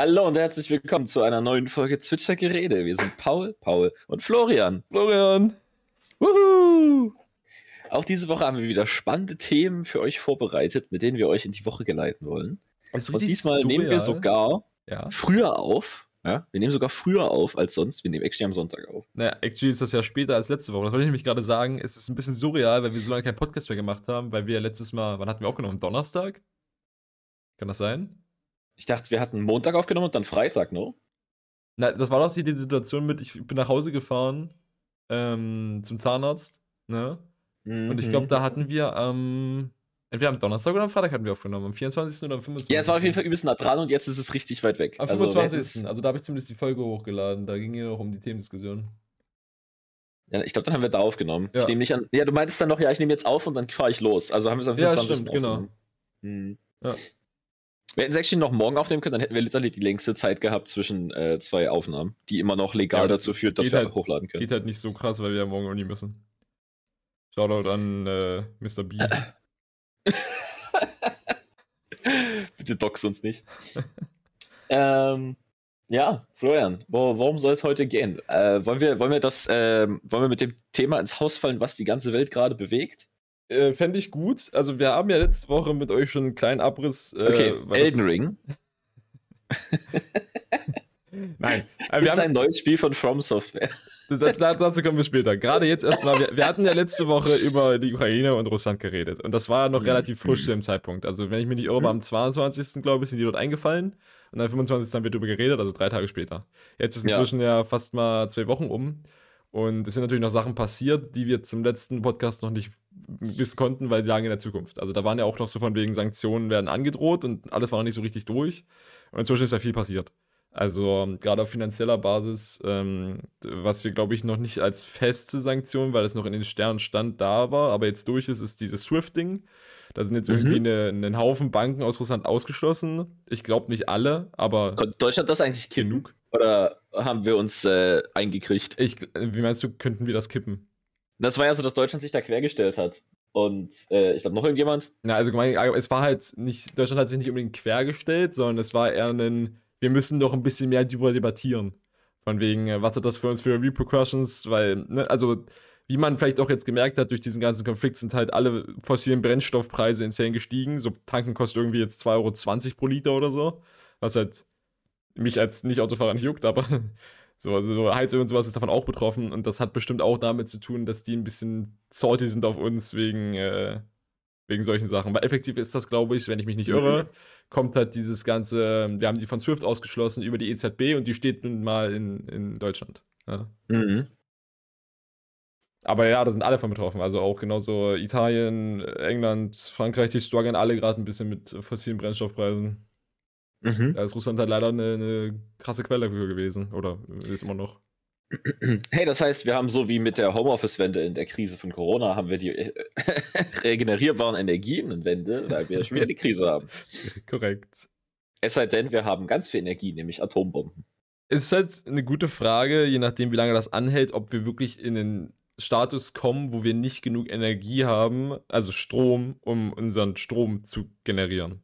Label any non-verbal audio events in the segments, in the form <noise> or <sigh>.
Hallo und herzlich willkommen zu einer neuen Folge Zwitscher Gerede. Wir sind Paul, Paul und Florian. Florian. Wuhu! Auch diese Woche haben wir wieder spannende Themen für euch vorbereitet, mit denen wir euch in die Woche geleiten wollen. Und diesmal surreal. nehmen wir sogar ja. früher auf. Ja, wir nehmen sogar früher auf als sonst. Wir nehmen actually am Sonntag auf. Naja, actually ist das ja später als letzte Woche. Das wollte ich nämlich gerade sagen. Es ist ein bisschen surreal, weil wir so lange keinen Podcast mehr gemacht haben, weil wir letztes Mal, wann hatten wir aufgenommen? Donnerstag? Kann das sein? Ich dachte, wir hatten Montag aufgenommen und dann Freitag, no? Na, das war doch die, die Situation mit, ich bin nach Hause gefahren ähm, zum Zahnarzt, ne? Mhm. Und ich glaube, da hatten wir ähm, entweder am Donnerstag oder am Freitag hatten wir aufgenommen, am 24. oder am 25. Ja, es war auf jeden Fall übelst nah dran und jetzt ist es richtig weit weg. Am 25. Also, also da habe ich zumindest die Folge hochgeladen, da ging ja noch um die Themendiskussion. Ja, ich glaube, dann haben wir da aufgenommen. Ja. Ich nehme nicht an. Ja, du meintest dann noch, ja, ich nehme jetzt auf und dann fahre ich los. Also haben wir es am 24. Ja, stimmt, genau. Hm. Ja. Wir hätten es actually noch morgen aufnehmen können, dann hätten wir literally die längste Zeit gehabt zwischen äh, zwei Aufnahmen, die immer noch legal ja, dazu führt, dass wir halt, hochladen können. Geht halt nicht so krass, weil wir ja morgen Uni müssen. Shoutout an äh, Mr. B. <laughs> Bitte dox uns nicht. <laughs> ähm, ja, Florian, wo, worum soll es heute gehen? Äh, wollen, wir, wollen, wir das, äh, wollen wir mit dem Thema ins Haus fallen, was die ganze Welt gerade bewegt? Äh, fände ich gut. Also, wir haben ja letzte Woche mit euch schon einen kleinen Abriss. Äh, okay, Elden Ring. <laughs> Nein. Aber das ist ein neues Spiel von From Software. Da, da, dazu kommen wir später. Gerade jetzt erstmal, wir, wir, hatten ja letzte Woche über die Ukraine und Russland geredet. Und das war ja noch mhm. relativ frisch zu dem Zeitpunkt. Also, wenn ich mich nicht irre, mhm. am 22. glaube ich, sind die dort eingefallen. Und am 25. haben wir darüber geredet, also drei Tage später. Jetzt ist inzwischen ja, ja fast mal zwei Wochen um. Und es sind natürlich noch Sachen passiert, die wir zum letzten Podcast noch nicht wissen konnten, weil die lagen in der Zukunft. Also da waren ja auch noch so von wegen Sanktionen werden angedroht und alles war noch nicht so richtig durch. Und inzwischen ist ja viel passiert. Also gerade auf finanzieller Basis, ähm, was wir glaube ich noch nicht als feste Sanktion, weil es noch in den Sternen stand, da war, aber jetzt durch ist, ist dieses Swift-Ding. Da sind jetzt mhm. irgendwie eine, ein Haufen Banken aus Russland ausgeschlossen. Ich glaube nicht alle, aber. Konnte Deutschland das eigentlich genug? Oder haben wir uns äh, eingekriegt? Ich, wie meinst du, könnten wir das kippen? Das war ja so, dass Deutschland sich da quergestellt hat. Und äh, ich glaube, noch irgendjemand? Na, also es war halt nicht, Deutschland hat sich nicht unbedingt quergestellt, sondern es war eher ein, wir müssen doch ein bisschen mehr darüber debattieren. Von wegen, äh, was hat das für uns für Repercussions? Weil, ne, also, wie man vielleicht auch jetzt gemerkt hat, durch diesen ganzen Konflikt sind halt alle fossilen Brennstoffpreise insane gestiegen. So tanken kostet irgendwie jetzt 2,20 Euro pro Liter oder so. Was halt mich als Nicht-Autofahrer nicht juckt, aber <laughs> so, also Heizöl und sowas ist davon auch betroffen und das hat bestimmt auch damit zu tun, dass die ein bisschen salty sind auf uns wegen, äh, wegen solchen Sachen. Weil effektiv ist das, glaube ich, wenn ich mich nicht irre, kommt halt dieses ganze, wir haben die von Swift ausgeschlossen über die EZB und die steht nun mal in, in Deutschland. Ja. Mhm. Aber ja, da sind alle von betroffen. Also auch genauso Italien, England, Frankreich, die strugglen alle gerade ein bisschen mit fossilen Brennstoffpreisen. Mhm. Da ist Russland halt leider eine, eine krasse Quelle dafür gewesen. Oder ist immer noch. Hey, das heißt, wir haben so wie mit der Homeoffice-Wende in der Krise von Corona, haben wir die äh, <laughs> regenerierbaren Energien-Wende, weil wir schon wieder die Krise haben. <laughs> Korrekt. Es sei denn, wir haben ganz viel Energie, nämlich Atombomben. Es ist halt eine gute Frage, je nachdem, wie lange das anhält, ob wir wirklich in den Status kommen, wo wir nicht genug Energie haben, also Strom, um unseren Strom zu generieren.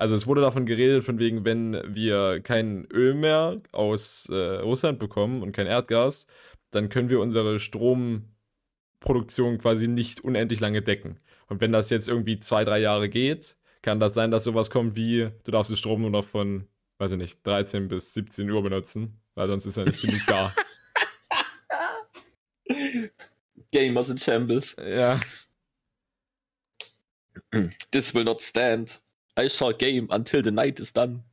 Also es wurde davon geredet, von wegen, wenn wir kein Öl mehr aus äh, Russland bekommen und kein Erdgas, dann können wir unsere Stromproduktion quasi nicht unendlich lange decken. Und wenn das jetzt irgendwie zwei, drei Jahre geht, kann das sein, dass sowas kommt wie, du darfst den Strom nur noch von, weiß ich nicht, 13 bis 17 Uhr benutzen, weil sonst ist ja nicht genug da. <laughs> Gamers in Shambles. Ja. This will not stand. I shall game until the night is done.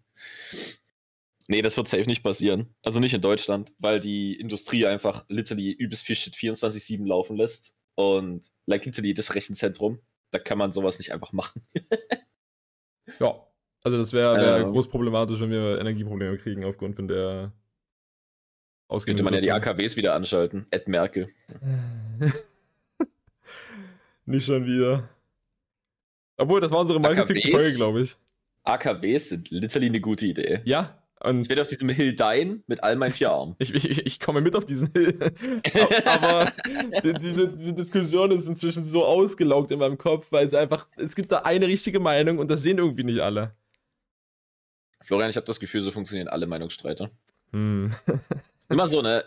Nee, das wird safe nicht passieren. Also nicht in Deutschland, weil die Industrie einfach literally übelst viel Shit 24-7 laufen lässt. Und like literally das Rechenzentrum, da kann man sowas nicht einfach machen. <laughs> ja, also das wäre wär ähm, groß problematisch, wenn wir Energieprobleme kriegen aufgrund von der ausgehenden Könnte man ja die AKWs wieder anschalten. Ed Merkel. <laughs> nicht schon wieder. Obwohl, das war unsere meistgeklickte Folge, glaube ich. AKWs sind literally eine gute Idee. Ja. Und ich werde auf diesem Hill dein mit all meinen vier Armen. ich, ich, ich komme mit auf diesen Hill. <laughs> Aber die, diese, diese, Diskussion ist inzwischen so ausgelaugt in meinem Kopf, weil es einfach, es gibt da eine richtige Meinung und das sehen irgendwie nicht alle. Florian, ich habe das Gefühl, so funktionieren alle Meinungsstreite. Hm. Immer so, ne?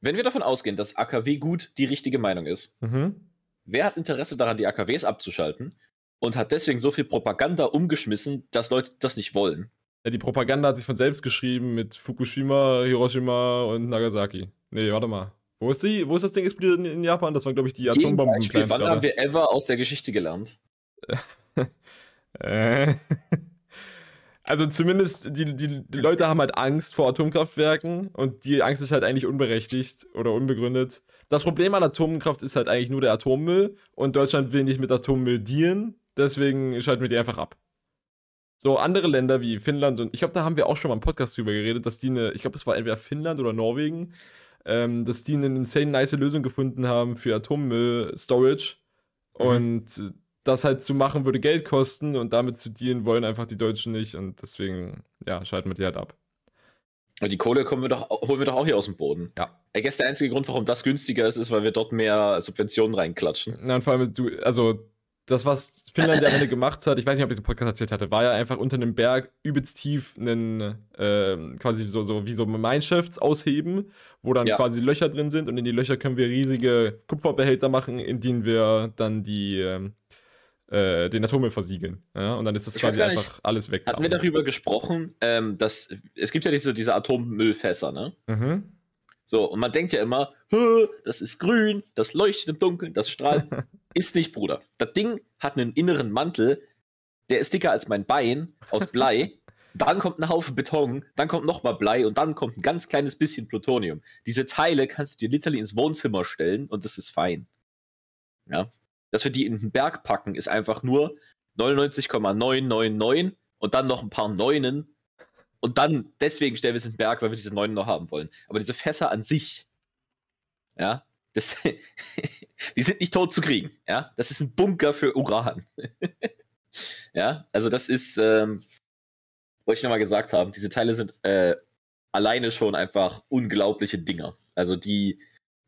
Wenn wir davon ausgehen, dass AKW gut die richtige Meinung ist, mhm. Wer hat Interesse daran, die AKWs abzuschalten und hat deswegen so viel Propaganda umgeschmissen, dass Leute das nicht wollen? Ja, die Propaganda hat sich von selbst geschrieben mit Fukushima, Hiroshima und Nagasaki. Nee, warte mal. Wo ist, die, wo ist das Ding explodiert in, in Japan? Das waren, glaube ich, die Atombomben. Beispiel, wann haben wir ever aus der Geschichte gelernt? <laughs> Also zumindest die, die, die, Leute haben halt Angst vor Atomkraftwerken und die Angst ist halt eigentlich unberechtigt oder unbegründet. Das Problem an Atomkraft ist halt eigentlich nur der Atommüll und Deutschland will nicht mit Atommüll dealen, deswegen schalten wir die einfach ab. So andere Länder wie Finnland und ich glaube, da haben wir auch schon mal im Podcast drüber geredet, dass die eine, ich glaube, es war entweder Finnland oder Norwegen, ähm, dass die eine insane nice Lösung gefunden haben für Atommüll-Storage. Mhm. Und das halt zu machen würde Geld kosten und damit zu dealen wollen einfach die Deutschen nicht und deswegen, ja, schalten wir die halt ab. Und die Kohle kommen wir doch, holen wir doch auch hier aus dem Boden. Ja. Ich guess der einzige Grund, warum das günstiger ist, ist, weil wir dort mehr Subventionen reinklatschen. Na, und vor allem, du, also das, was Finnland ja am Ende gemacht hat, ich weiß nicht, ob ich im Podcast erzählt hatte, war ja einfach unter einem Berg übelst tief einen, äh, quasi so, so wie so Mineshafts ausheben, wo dann ja. quasi Löcher drin sind und in die Löcher können wir riesige Kupferbehälter machen, in denen wir dann die, ähm, äh, den Atommüll versiegeln. Ja? Und dann ist das ich quasi einfach alles weg. Hatten wir darüber gesprochen, ähm, dass es gibt ja diese, diese Atommüllfässer, ne? Mhm. So, und man denkt ja immer, das ist grün, das leuchtet im Dunkeln, das strahlt. <laughs> ist nicht, Bruder. Das Ding hat einen inneren Mantel, der ist dicker als mein Bein aus Blei. <laughs> dann kommt ein Haufen Beton, dann kommt nochmal Blei und dann kommt ein ganz kleines bisschen Plutonium. Diese Teile kannst du dir literally ins Wohnzimmer stellen und das ist fein. Ja. Dass wir die in den Berg packen, ist einfach nur 99,999 und dann noch ein paar Neunen und dann, deswegen stellen wir es in den Berg, weil wir diese neuen noch haben wollen. Aber diese Fässer an sich, ja, das, <laughs> die sind nicht tot zu kriegen. Ja, das ist ein Bunker für Uran. <laughs> ja, also das ist, ähm, wollte ich nochmal gesagt haben, diese Teile sind äh, alleine schon einfach unglaubliche Dinger. Also die,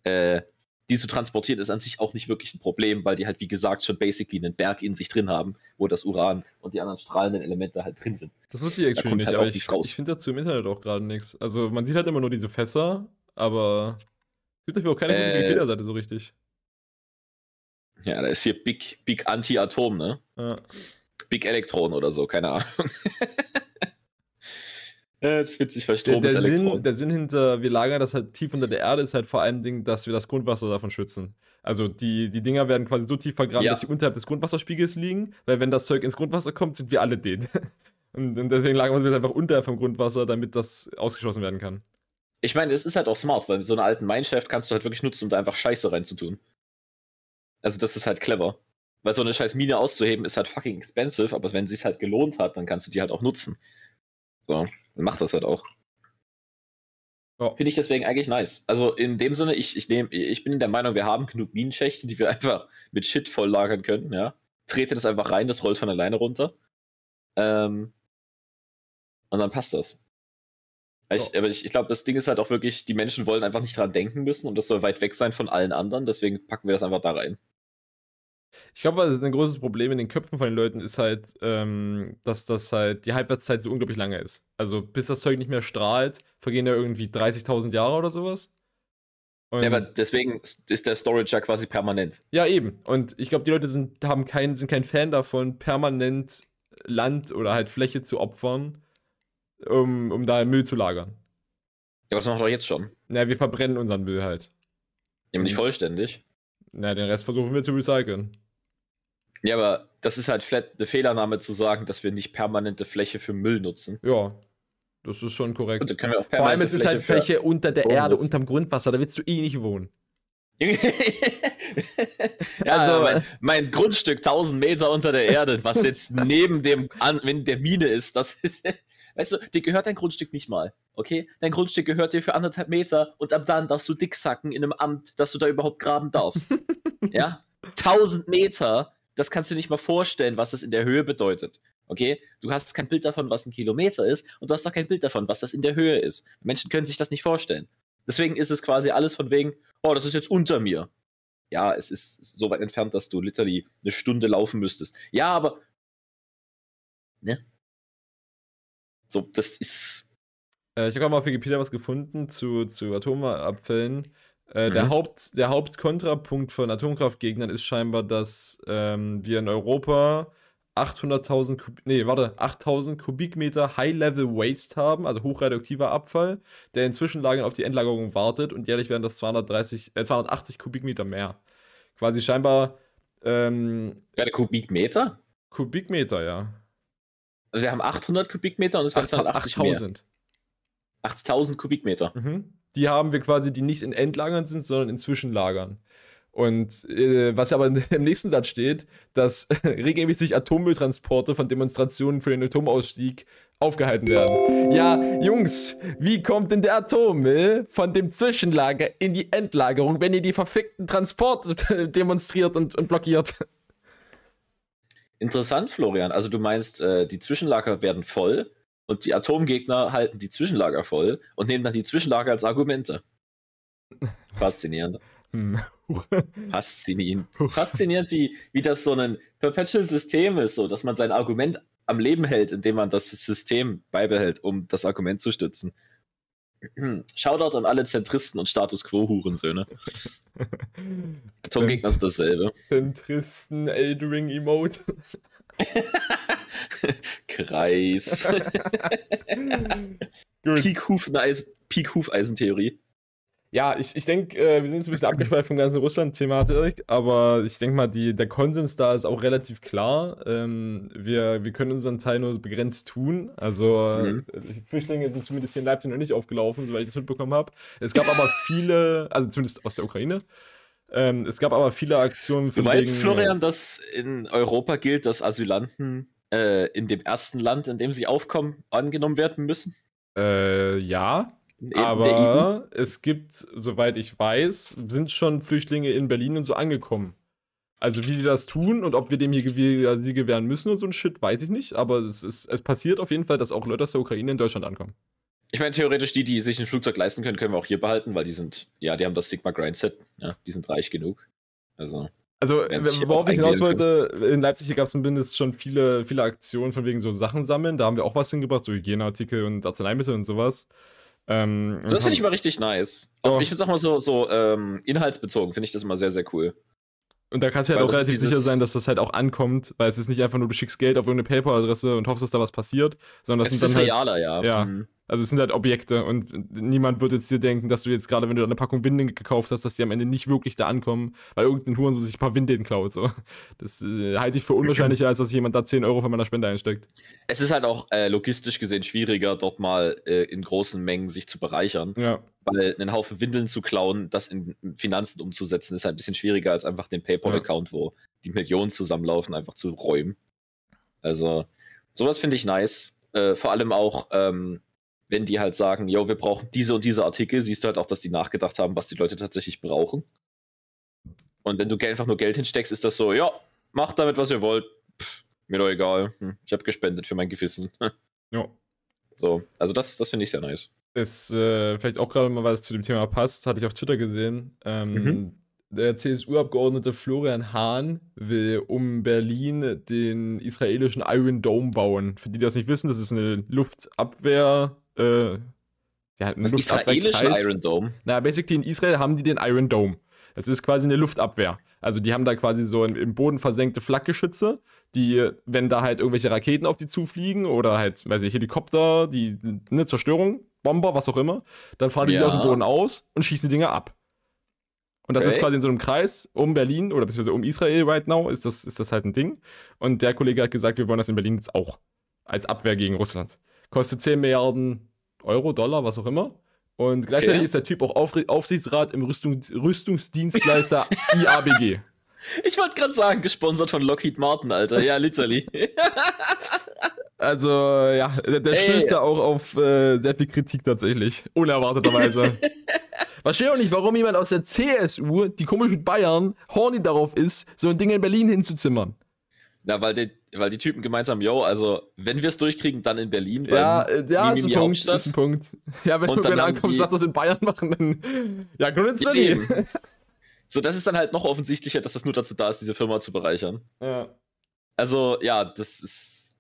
äh, die zu transportieren, ist an sich auch nicht wirklich ein Problem, weil die halt, wie gesagt, schon basically einen Berg in sich drin haben, wo das Uran und die anderen strahlenden Elemente halt drin sind. Das wusste ich actually nicht, halt aber ich, ich finde dazu im Internet auch gerade nichts. Also man sieht halt immer nur diese Fässer, aber es gibt dafür auch keine äh, Wikipedia-Seite so richtig. Ja, da ist hier Big, Big Anti-Atom, ne? Ja. Big Elektron oder so, keine Ahnung. <laughs> Das ist witzig, weil Strom der, der Sinn, der Sinn hinter, wir lagern das halt tief unter der Erde, ist halt vor allem, Ding, dass wir das Grundwasser davon schützen. Also die, die Dinger werden quasi so tief vergraben, ja. dass sie unterhalb des Grundwasserspiegels liegen, weil wenn das Zeug ins Grundwasser kommt, sind wir alle den. <laughs> Und, und deswegen lagern wir es einfach unterhalb vom Grundwasser, damit das ausgeschlossen werden kann. Ich meine, es ist halt auch smart, weil so einer alten Mineshaft kannst du halt wirklich nutzen, um da einfach Scheiße reinzutun. Also das ist halt clever. Weil so eine scheiß Mine auszuheben ist halt fucking expensive, aber wenn es sich halt gelohnt hat, dann kannst du die halt auch nutzen. So macht das halt auch. Ja. Finde ich deswegen eigentlich nice. Also in dem Sinne, ich, ich, nehm, ich bin der Meinung, wir haben genug Minenschächte, die wir <laughs> einfach mit Shit voll lagern können, ja. Trete das einfach rein, das rollt von alleine runter. Ähm, und dann passt das. Ich, aber ich, ich glaube, das Ding ist halt auch wirklich, die Menschen wollen einfach nicht dran denken müssen und das soll weit weg sein von allen anderen, deswegen packen wir das einfach da rein. Ich glaube, ein großes Problem in den Köpfen von den Leuten ist halt, ähm, dass das halt die Halbwertszeit so unglaublich lange ist. Also bis das Zeug nicht mehr strahlt, vergehen ja irgendwie 30.000 Jahre oder sowas. Und ja, aber deswegen ist der Storage ja quasi permanent. Ja, eben. Und ich glaube, die Leute sind, haben kein, sind kein Fan davon, permanent Land oder halt Fläche zu opfern, um, um da Müll zu lagern. Ja, was machen wir doch jetzt schon? Na, wir verbrennen unseren Müll halt. Ja, aber nicht vollständig. Na, den Rest versuchen wir zu recyceln. Ja, aber das ist halt flat eine Fehlernahme zu sagen, dass wir nicht permanente Fläche für Müll nutzen. Ja, das ist schon korrekt. Also können wir auch Vor allem ist es halt Fläche unter der Erde, nutzen. unterm Grundwasser, da willst du eh nicht wohnen. <laughs> ja, also mein, mein, Grundstück 1000 Meter unter der Erde, was jetzt <laughs> neben dem, an, wenn der Mine ist, das ist, <laughs> weißt du, dir gehört dein Grundstück nicht mal, okay? Dein Grundstück gehört dir für anderthalb Meter und ab dann darfst du dick sacken in einem Amt, dass du da überhaupt graben darfst. ja? 1000 Meter das kannst du nicht mal vorstellen, was das in der Höhe bedeutet. Okay? Du hast kein Bild davon, was ein Kilometer ist, und du hast auch kein Bild davon, was das in der Höhe ist. Menschen können sich das nicht vorstellen. Deswegen ist es quasi alles von wegen, oh, das ist jetzt unter mir. Ja, es ist so weit entfernt, dass du literally eine Stunde laufen müsstest. Ja, aber. Ne? So, das ist. Äh, ich habe gerade mal auf Wikipedia was gefunden zu, zu Atomabfällen. Äh, der, Mhm. Haupt, der Hauptkontrapunkt von Atomkraftgegnern ist scheinbar, dass ähm, wir in Europa 800.000 Kub nee, warte, 8.000 Kubikmeter High-Level Waste haben, also hochradioaktiver Abfall, der in Zwischenlagern auf die Endlagerung wartet und jährlich werden das 230, äh, 280 Kubikmeter mehr. Quasi scheinbar ähm, Ja, Kubikmeter? Kubikmeter, ja. Also wir haben 800 Kubikmeter und es werden 280 mehr. 8000. 8000 Kubikmeter. Mhm. Die haben wir quasi, die nicht in Endlagern sind, sondern in Zwischenlagern. Und äh, was aber <laughs> im nächsten Satz steht, dass <laughs> regelmäßig Atommülltransporte von Demonstrationen für den Atomausstieg aufgehalten werden. Ja, Jungs, wie kommt denn der Atommüll von dem Zwischenlager in die Endlagerung, wenn ihr die verfickten Transporte <laughs> demonstriert und, und blockiert? Interessant, Florian. Also du meinst, äh, die Zwischenlager werden voll und die Atomgegner halten die Zwischenlager voll und nehmen dann die Zwischenlager als Argumente. <laughs> Faszinierend. Hm. Faszinierend. Faszinierend, wie, wie das so ein perpetual System ist, so dass man sein Argument am Leben hält, indem man das System beibehält, um das Argument zu stützen. <clears throat> Shoutout an alle Zentristen und Status Quo-Hurensöhne. <laughs> Atomgegner ist dasselbe. Zentristen, Eldring Emote. <laughs> Kreis. <laughs> Peak-Hufeisen- Peak-Hufeisentheorie. Ja, ich, ich denke, äh, wir sind jetzt ein bisschen abgeschweift vom ganzen Russland-Thematik, aber ich denke mal, die, der Konsens da ist auch relativ klar. Ähm, wir, wir können unseren Teil nur begrenzt tun. Also, Mhm. äh, Flüchtlinge sind zumindest hier in Leipzig noch nicht aufgelaufen, soweit ich das mitbekommen habe. Es gab aber <laughs> viele, also zumindest aus der Ukraine. Ähm, es gab aber viele Aktionen Du von meinst, wegen, Florian, dass in Europa gilt, dass Asylanten äh, in dem ersten Land, in dem sie aufkommen, angenommen werden müssen? Äh, ja, der E aber es gibt, soweit ich weiß, sind schon Flüchtlinge in Berlin und so angekommen. Also wie die das tun und ob wir dem hier Gew- Asyl gewähren müssen und so ein Shit, weiß ich nicht. Aber es, ist, es passiert auf jeden Fall, dass auch Leute aus der Ukraine in Deutschland ankommen. Ich meine, theoretisch, die, die sich ein Flugzeug leisten können, können wir auch hier behalten, weil die sind, ja, die haben das Sigma Grindset, ja, die sind reich genug. Also, Also, worauf ich hinaus wollte, in Leipzig gab es zumindest schon viele, viele Aktionen von wegen so Sachen sammeln. Da haben wir auch was hingebracht, so Hygieneartikel und Arzneimittel und sowas. Ähm, so, das finde ich immer richtig nice. Auch, Ja. Ich finde es auch mal so, so ähm, inhaltsbezogen, finde ich das immer sehr, sehr cool. Und da kannst du halt Weil auch relativ sicher sein, dass das halt auch ankommt, weil es ist nicht einfach nur, du schickst Geld auf irgendeine PayPal-Adresse und hoffst, dass da was passiert, sondern das Es sind ist dann halt, realer, ja. ja. Mhm. Also es sind halt Objekte und niemand wird jetzt dir denken, dass du jetzt gerade, wenn du eine Packung Windeln gekauft hast, dass die am Ende nicht wirklich da ankommen, weil irgendein Huren so sich ein paar Windeln klaut. So. Das äh, halte ich für unwahrscheinlicher, als dass jemand da 10 Euro von meiner Spende einsteckt. Es ist halt auch äh, logistisch gesehen schwieriger, dort mal äh, in großen Mengen sich zu bereichern. Ja. Weil einen Haufen Windeln zu klauen, das in Finanzen umzusetzen, ist halt ein bisschen schwieriger als einfach den PayPal-Account, wo die Millionen zusammenlaufen, einfach zu räumen. Also, sowas finde ich nice. Äh, vor allem auch, ähm, wenn die halt sagen, yo, wir brauchen diese und diese Artikel, siehst du halt auch, dass die nachgedacht haben, was die Leute tatsächlich brauchen. Und wenn du einfach nur Geld hinsteckst, ist das so, ja, macht damit, was ihr wollt. Pff, mir doch egal. Hm, ich habe gespendet für mein Gewissen. <laughs> ja. so, also das, das finde ich sehr nice. Ist äh, vielleicht auch gerade mal, weil es zu dem Thema passt, hatte ich auf Twitter gesehen. Ähm, Mhm. Der CSU-Abgeordnete Florian Hahn will um Berlin den israelischen Iron Dome bauen. Für die, die das nicht wissen, das ist eine Luftabwehr. Äh, ja, ein Israelischen. Iron Dome. Na, basically in Israel haben die den Iron Dome. Das ist quasi eine Luftabwehr. Also die haben da quasi so ein, im Boden versenkte Flakgeschütze, die, wenn da halt irgendwelche Raketen auf die zufliegen oder halt, weiß ich, Helikopter, die, eine Zerstörung, Bomber, was auch immer, dann fahren die Ja. aus dem Boden aus und schießen die Dinge ab. Und das ist Okay. quasi in so einem Kreis um Berlin oder beziehungsweise um Israel right now, ist das, ist das halt ein Ding. Und der Kollege hat gesagt, wir wollen das in Berlin jetzt auch. Als Abwehr gegen Russland. Kostet 10 Milliarden Euro, Dollar, was auch immer. Und gleichzeitig Okay. ist der Typ auch Auf Aufsichtsrat im Rüstung Rüstungsdienstleister <laughs> IABG. Ich wollte gerade sagen, gesponsert von Lockheed Martin, Alter. Ja, literally. <laughs> Also, ja, der, der stößt da auch auf äh, sehr viel Kritik tatsächlich. Unerwarteterweise. <laughs> Verstehe auch nicht, warum jemand aus der CSU, die komisch mit Bayern, horny darauf ist, so ein Ding in Berlin hinzuzimmern. Na, weil die, weil die Typen gemeint haben, yo, also, wenn wir es durchkriegen, dann in Berlin. Ja, äh, ja, ist ein Punkt, Hauptstadt. ist ein Punkt. Ja, wenn Und du dann ankommst, sagst das in Bayern machen, dann. Ja, Ja, Grundsätzlich. eben. <laughs> So, das ist dann halt noch offensichtlicher, dass das nur dazu da ist, diese Firma zu bereichern. Ja. Also, ja, das ist,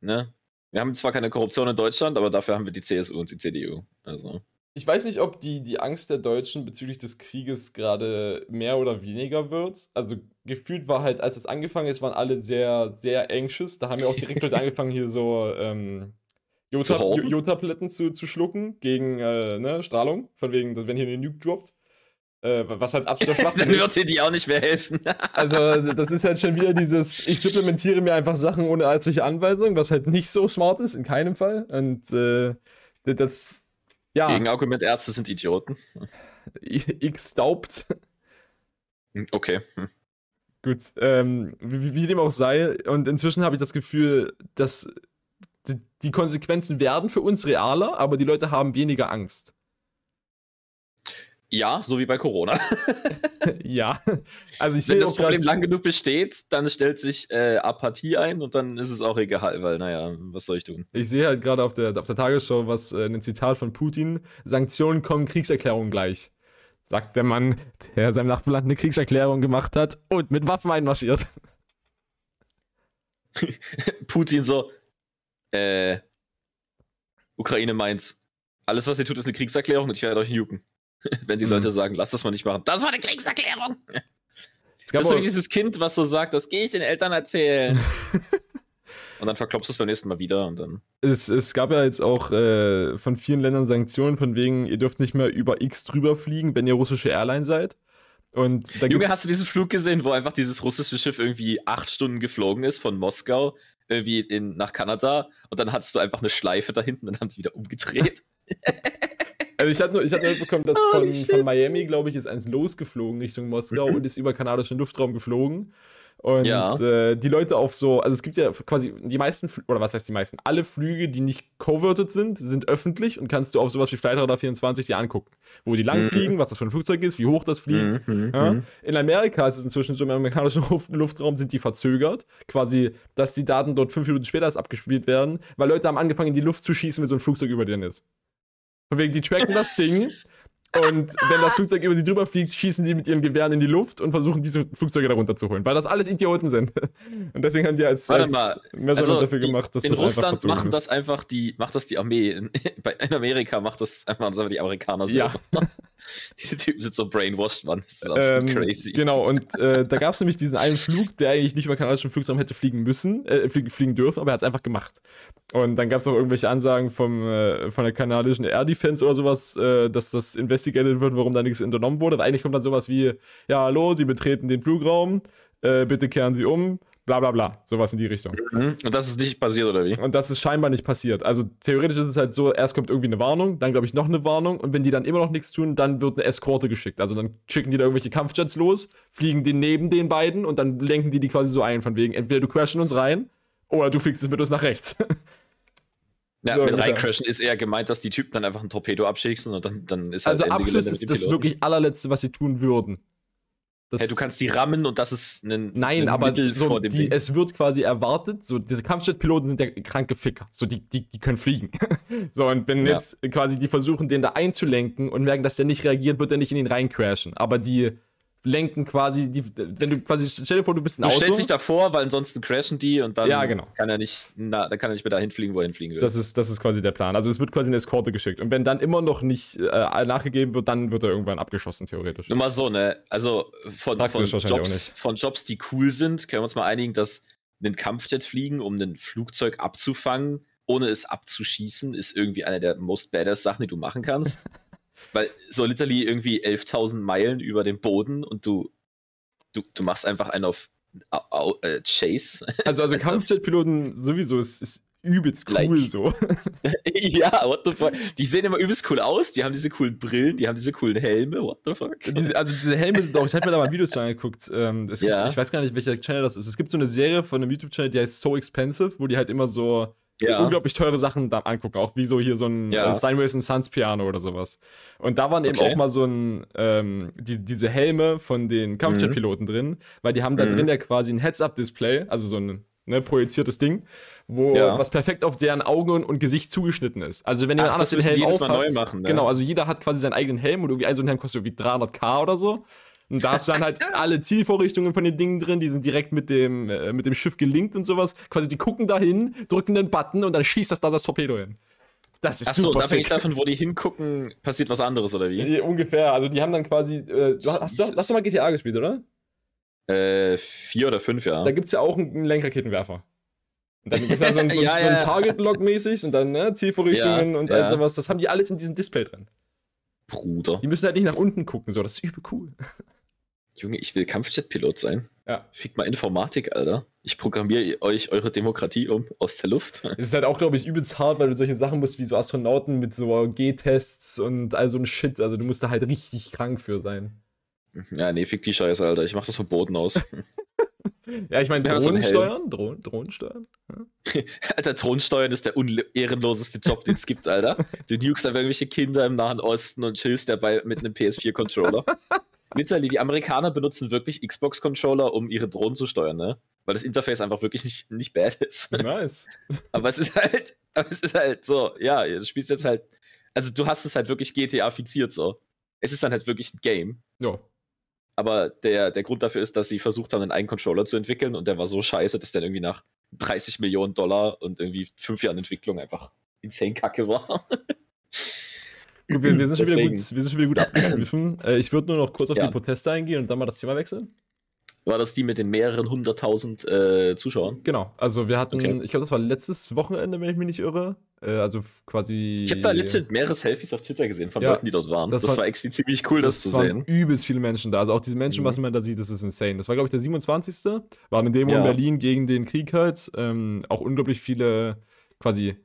ne? Wir haben zwar keine Korruption in Deutschland, aber dafür haben wir die CSU und die CDU. Also. Ich weiß nicht, ob die, die Angst der Deutschen bezüglich des Krieges gerade mehr oder weniger wird. Also gefühlt war halt, als es angefangen ist, waren alle sehr, sehr anxious. Da haben ja auch direkt Leute <laughs> angefangen, hier so ähm, Jodtabletten zu, zu schlucken gegen äh, ne, Strahlung. Von wegen, dass wenn hier eine Nuke droppt. Äh, was halt absoluter <laughs> Schwachsinn ist. Dann wird dir die auch nicht mehr helfen. <laughs> also, das ist halt schon wieder dieses, ich supplementiere mir einfach Sachen ohne ärztliche Anweisung, was halt nicht so smart ist, in keinem Fall. Und äh, das ja. Gegenargument, Ärzte sind Idioten. X staubt. Hm, okay. Hm. Gut, ähm, wie, wie, dem auch sei. Und inzwischen habe ich das Gefühl, dass die, die Konsequenzen werden für uns realer, aber die Leute haben weniger Angst. Ja, so wie bei Corona. <laughs> ja. Also ich Wenn das Problem lang genug besteht, dann stellt sich äh, Apathie ein und dann ist es auch egal, weil, naja, was soll ich tun? Ich sehe halt gerade auf der, auf der Tagesschau was, äh, ein Zitat von Putin: Sanktionen kommen, Kriegserklärung gleich. Sagt der Mann, der seinem Nachbarland eine Kriegserklärung gemacht hat und mit Waffen einmarschiert. <laughs> Putin so, äh, Ukraine meint, alles, was ihr tut, ist eine Kriegserklärung und ich werde euch nuken. <laughs> Wenn die mhm. Leute sagen, lass das mal nicht machen. Das war eine Kriegserklärung. Es gab das ist so dieses Kind, was so sagt, das gehe ich den Eltern erzählen. <laughs> und dann verklopfst du es beim nächsten Mal wieder und dann. Es, es gab ja jetzt auch äh, von vielen Ländern Sanktionen, von wegen, ihr dürft nicht mehr über X drüber fliegen, wenn ihr russische Airline seid. Und Junge, hast du diesen Flug gesehen, wo einfach dieses russische Schiff irgendwie acht Stunden geflogen ist von Moskau irgendwie in, nach Kanada und dann hattest du einfach eine Schleife da hinten und dann haben sie wieder umgedreht. <laughs> Also ich hatte nur, ich hatte nur mitbekommen, dass oh, von, von, Miami, glaube ich, ist eins losgeflogen Richtung Moskau mhm. und ist über kanadischen Luftraum geflogen. Und ja. äh, die Leute auf so, also es gibt ja quasi die meisten, oder was heißt die meisten? Alle Flüge, die nicht coverted sind, sind öffentlich und kannst du auf sowas wie Flightradar 24 dir angucken. Wo die lang mhm. was das für ein Flugzeug ist, wie hoch das fliegt. Mhm. Ja? Mhm. In Amerika ist es inzwischen so, im amerikanischen <laughs> Luftraum sind die verzögert. Quasi, dass die Daten dort fünf Minuten später erst abgespielt werden, weil Leute haben angefangen, in die Luft zu schießen, wenn so ein Flugzeug über denen ist. Von wegen, die tracken das Ding. Und wenn das Flugzeug über sie drüber fliegt, schießen die mit ihren Gewehren in die Luft und versuchen, diese Flugzeuge da runterzuholen, weil das alles Idioten sind. Und deswegen haben die als, Warte als mal. also dafür die, gemacht, dass in das Russland machen ist. das einfach die, macht das die Armee. In, <laughs> in Amerika macht das einfach die Amerikaner selber. Ja. <laughs> Diese Typen sind so brainwashed, Mann. Das ist absolut ähm, crazy. Genau, und äh, da gab es nämlich diesen einen Flug, der eigentlich nicht über kanadischen Flugzeug hätte fliegen müssen, äh, fliegen, fliegen dürfen, aber er hat es einfach gemacht. Und dann gab es auch irgendwelche Ansagen vom, äh, von der kanadischen Air Defense oder sowas, äh, dass das investigated wird, warum da nichts unternommen wurde. Weil eigentlich kommt dann sowas wie: Ja, hallo, Sie betreten den Flugraum, äh, bitte kehren Sie um, bla bla bla. Sowas in die Richtung. Mhm. Und das ist nicht passiert, oder wie? Und das ist scheinbar nicht passiert. Also theoretisch ist es halt so: erst kommt irgendwie eine Warnung, dann glaube ich noch eine Warnung. Und wenn die dann immer noch nichts tun, dann wird eine Eskorte geschickt. Also dann schicken die da irgendwelche Kampfjets los, fliegen die neben den beiden und dann lenken die die quasi so ein, von wegen: entweder du crashen uns rein oder du fliegst es mit uns nach rechts. <laughs> Ja, so, mit reincrashen ist eher gemeint, dass die Typen dann einfach ein Torpedo abschießen und dann, dann ist halt Also Ende Abschuss ist das wirklich allerletzte, was sie tun würden. hey, du kannst die rammen und das ist ein Nein, ein aber so, die, es wird quasi erwartet, so diese Kampfjetpiloten sind ja kranke Ficker, so die, die, die können fliegen. <laughs> so und wenn ja. jetzt quasi die versuchen, den da einzulenken und merken, dass der nicht reagiert, wird er nicht in ihn reincrashen, aber die lenken quasi, die, wenn du quasi, stell dir vor, du bist ein du Auto. Du stellst dich davor, weil ansonsten crashen die und dann ja, genau. kann er nicht, na, dann kann er nicht mehr dahin fliegen, wo er hinfliegen will. Das ist, das ist quasi der Plan. Also es wird quasi eine Eskorte geschickt. Und wenn dann immer noch nicht äh, nachgegeben wird, dann wird er irgendwann abgeschossen, theoretisch. Nur mal so, ne? Also von, von Jobs, von Jobs, die cool sind, können wir uns mal einigen, dass ein Kampfjet fliegen, um ein Flugzeug abzufangen, ohne es abzuschießen, ist irgendwie eine der most badass Sachen, die du machen kannst. <laughs> Weil so literally irgendwie 11.000 Meilen über dem Boden und du du, du machst einfach einen auf äh, Chase. <laughs> Also, also Kampfjetpiloten sowieso ist, ist übelst cool like. so. <laughs> <laughs> ja, what the fuck. Die sehen immer übelst cool aus, die haben diese coolen Brillen, die haben diese coolen Helme, what the fuck. also diese Helme sind auch, ich habe mir da mal Videos angeguckt, ähm, gibt, ja. ich weiß gar nicht, welcher Channel das ist. Es gibt so eine Serie von einem YouTube-Channel, die heißt So Expensive, wo die halt immer so ja. unglaublich teure Sachen da angucken, auch wie so hier so ein ja. äh, Steinway Sons Piano oder sowas. Und da waren eben okay. auch mal so ein, ähm, die, diese Helme von den Kampfjetpiloten mhm. drin, weil die haben da mhm. drin ja quasi ein Heads-Up-Display, also so ein ne, projiziertes Ding, wo ja. was perfekt auf deren Augen und Gesicht zugeschnitten ist. Also wenn jemand anders den Helm aufhat, neu machen, ne? genau, also jeder hat quasi seinen eigenen Helm und irgendwie ein so ein Helm kostet irgendwie 300k oder so. Und da hast du dann halt alle Zielvorrichtungen von den Dingen drin, die sind direkt mit dem, äh, mit dem Schiff gelinkt und sowas. Quasi, die gucken dahin, drücken den Button und dann schießt das da das Torpedo hin. Das ist Achso, super abhängig davon, wo die hingucken, passiert was anderes, oder wie? Ja, ungefähr. Also die haben dann quasi. Äh, du hast, du, hast du mal GTA gespielt, oder? Äh, vier oder fünf, ja. Da gibt es ja auch einen Lenkraketenwerfer. Und dann gibt es dann so ein, so, ja, so <laughs> ein Target-Log mäßig und dann ne, Zielvorrichtungen ja, und all sowas. Das haben die alles in diesem Display drin. Bruder. Die müssen halt nicht nach unten gucken, so. Das ist übel cool. Junge, ich will Kampfjet-Pilot sein. Ja. Fick mal Informatik, Alter. Ich programmiere euch eure Demokratie um aus der Luft. <laughs> Es ist halt auch, glaube ich, übelst hart, weil du solche Sachen musst wie so Astronauten mit so G-Tests und all so ein Shit. Also du musst da halt richtig krank für sein. Ja, nee, fick die Scheiße, Alter. Ich mach das verboten aus. <laughs> ja, ich meine, Drohnen steuern? Drohnen, Drohnen steuern? Ja. <laughs> Alter, Drohnensteuern ist der ehrenloseste Job, den es gibt, Alter. Du nukest einfach irgendwelche Kinder im Nahen Osten und chillst dabei mit einem PS4-Controller. Literally, die Amerikaner benutzen wirklich Xbox-Controller, um ihre Drohnen zu steuern, ne? Weil das Interface einfach wirklich nicht, nicht bad ist. Nice. aber es ist halt, aber es ist halt so, ja, du spielst jetzt halt, also du hast es halt wirklich GTA fixiert so. Es ist dann halt wirklich ein Game. Ja. Aber der, der Grund dafür ist, dass sie versucht haben, einen eigenen Controller zu entwickeln und der war so scheiße, dass der irgendwie nach 30 Millionen Dollar und irgendwie fünf Jahren Entwicklung einfach insane kacke war. Gut, <laughs> wir, wir, sind schon wieder gut, wir sind schon wieder gut abgeschliffen. <clears throat> Äh, ich würde nur noch kurz auf ja. die Proteste eingehen und dann mal das Thema wechseln. War das die mit den mehreren hunderttausend äh, Zuschauern? Genau. Also wir hatten, okay. ich glaube, das war letztes Wochenende, wenn ich mich nicht irre. Äh, also quasi. Ich habe da letztens mehrere Selfies auf Twitter gesehen von ja, Leuten, die dort waren. Das, das war, war actually ziemlich cool, das, das zu sehen. Übelst viele Menschen da. Also auch diese Menschen, mhm. was man da sieht, das ist insane. Das war, glaube ich, der 27. War eine Demo ja. in Berlin gegen den Krieg halt. Ähm, auch unglaublich viele quasi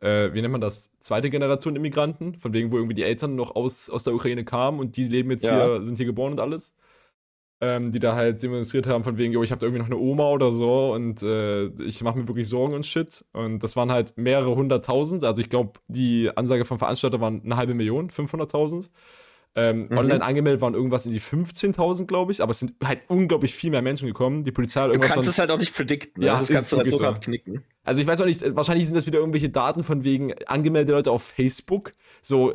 äh, wie nennt man das, zweite Generation Immigranten, von wegen, wo irgendwie die Eltern noch aus, aus der Ukraine kamen und die leben jetzt ja. hier, sind hier geboren und alles. Ähm, die da halt demonstriert haben, von wegen, yo, ich habe da irgendwie noch eine Oma oder so und äh, ich mache mir wirklich Sorgen und Shit. Und das waren halt mehrere hunderttausend. Also ich glaube, die Ansage vom Veranstalter waren eine halbe Million, 500.000. Ähm, mhm. Online angemeldet waren irgendwas in die 15.000, glaube ich, aber es sind halt unglaublich viel mehr Menschen gekommen. Die Polizei hat irgendwas. Du kannst es halt auch nicht predikten, ne? ja, das kannst du halt so abknicken. Also ich weiß auch nicht, wahrscheinlich sind das wieder irgendwelche Daten von wegen angemeldete Leute auf Facebook. So,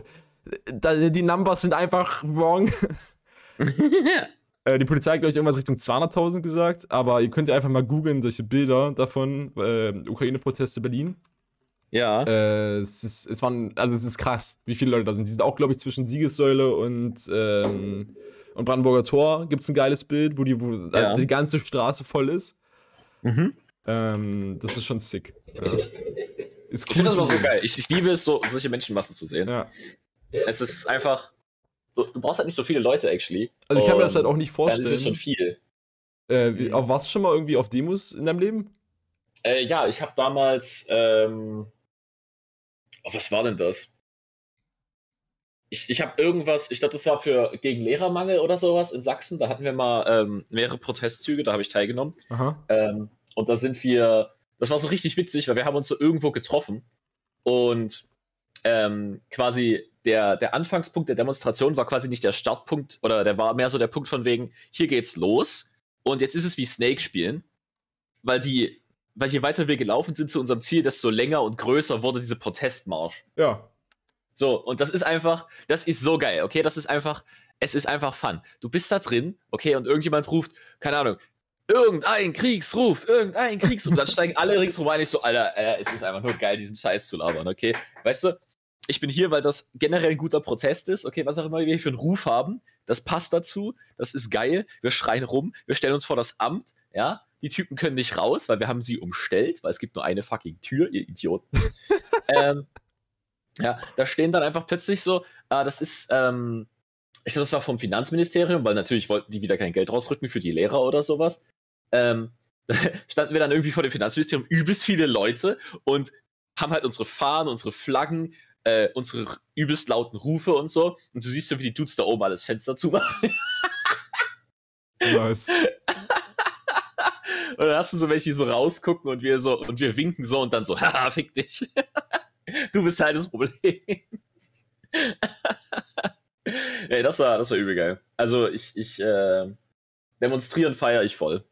da, die Numbers sind einfach wrong. <laughs> <laughs> äh, die Polizei hat, glaube ich, irgendwas Richtung 200.000 gesagt, aber ihr könnt ja einfach mal googeln, solche Bilder davon, äh, Ukraine-Proteste Berlin. Ja. Äh, es, ist, es waren, also es ist krass, wie viele Leute da sind. Die sind auch, glaube ich, zwischen Siegessäule und, ähm, und Brandenburger Tor gibt es ein geiles Bild, wo die, wo ja. die ganze Straße voll ist. Mhm. Ähm, das ist schon sick. Ja. Ist cool ich finde das auch so geil. Ich, ich, liebe es, so, solche Menschenmassen zu sehen. Ja. Es ist einfach. So, du brauchst halt nicht so viele Leute, actually. Also ich kann mir das halt auch nicht vorstellen. Das ist schon viel. Äh, mhm. Warst du schon mal irgendwie auf Demos in deinem Leben? Äh, ja, ich habe damals ähm, Oh, was war denn das? Ich, ich habe irgendwas, ich glaube, das war für gegen Lehrermangel oder sowas in Sachsen. Da hatten wir mal ähm, mehrere Protestzüge, da habe ich teilgenommen. Ähm, und da sind wir, das war so richtig witzig, weil wir haben uns so irgendwo getroffen und ähm, quasi der, der Anfangspunkt der Demonstration war quasi nicht der Startpunkt oder der war mehr so der Punkt von wegen, hier geht's los und jetzt ist es wie Snake spielen, weil die weil je weiter wir gelaufen sind zu unserem Ziel, desto länger und größer wurde diese Protestmarsch. Ja. So, und das ist einfach, das ist so geil, okay? Das ist einfach, es ist einfach Fun. Du bist da drin, okay, und irgendjemand ruft, keine Ahnung, irgendein Kriegsruf, irgendein Kriegsruf. dann steigen alle ringsrum ein. Ich so, Alter, äh, es ist einfach nur geil, diesen Scheiß zu labern, okay? Weißt du, ich bin hier, weil das generell ein guter Protest ist, okay, was auch immer wir hier für einen Ruf haben, das passt dazu, das ist geil, wir schreien rum, wir stellen uns vor das Amt, ja, die Typen können nicht raus, weil wir haben sie umstellt, weil es gibt nur eine fucking Tür, ihr Idioten. <laughs> ähm, ja, da stehen dann einfach plötzlich so, ah, das ist, ähm, ich glaube, das war vom Finanzministerium, weil natürlich wollten die wieder kein Geld rausrücken für die Lehrer oder sowas. Ähm, <laughs> standen wir dann irgendwie vor dem Finanzministerium übelst viele Leute und haben halt unsere Fahnen, unsere Flaggen, äh, unsere übelst lauten Rufe und so. Und du siehst so, wie die Dudes da oben alles Fenster zumachen. nice. und dann hast du so welche, die so rausgucken und wir so, und wir winken so und dann so, haha, fick dich. du bist halt das Problem. Ey, das war, das war übel geil. Also ich, ich, äh, demonstrieren feiere ich voll.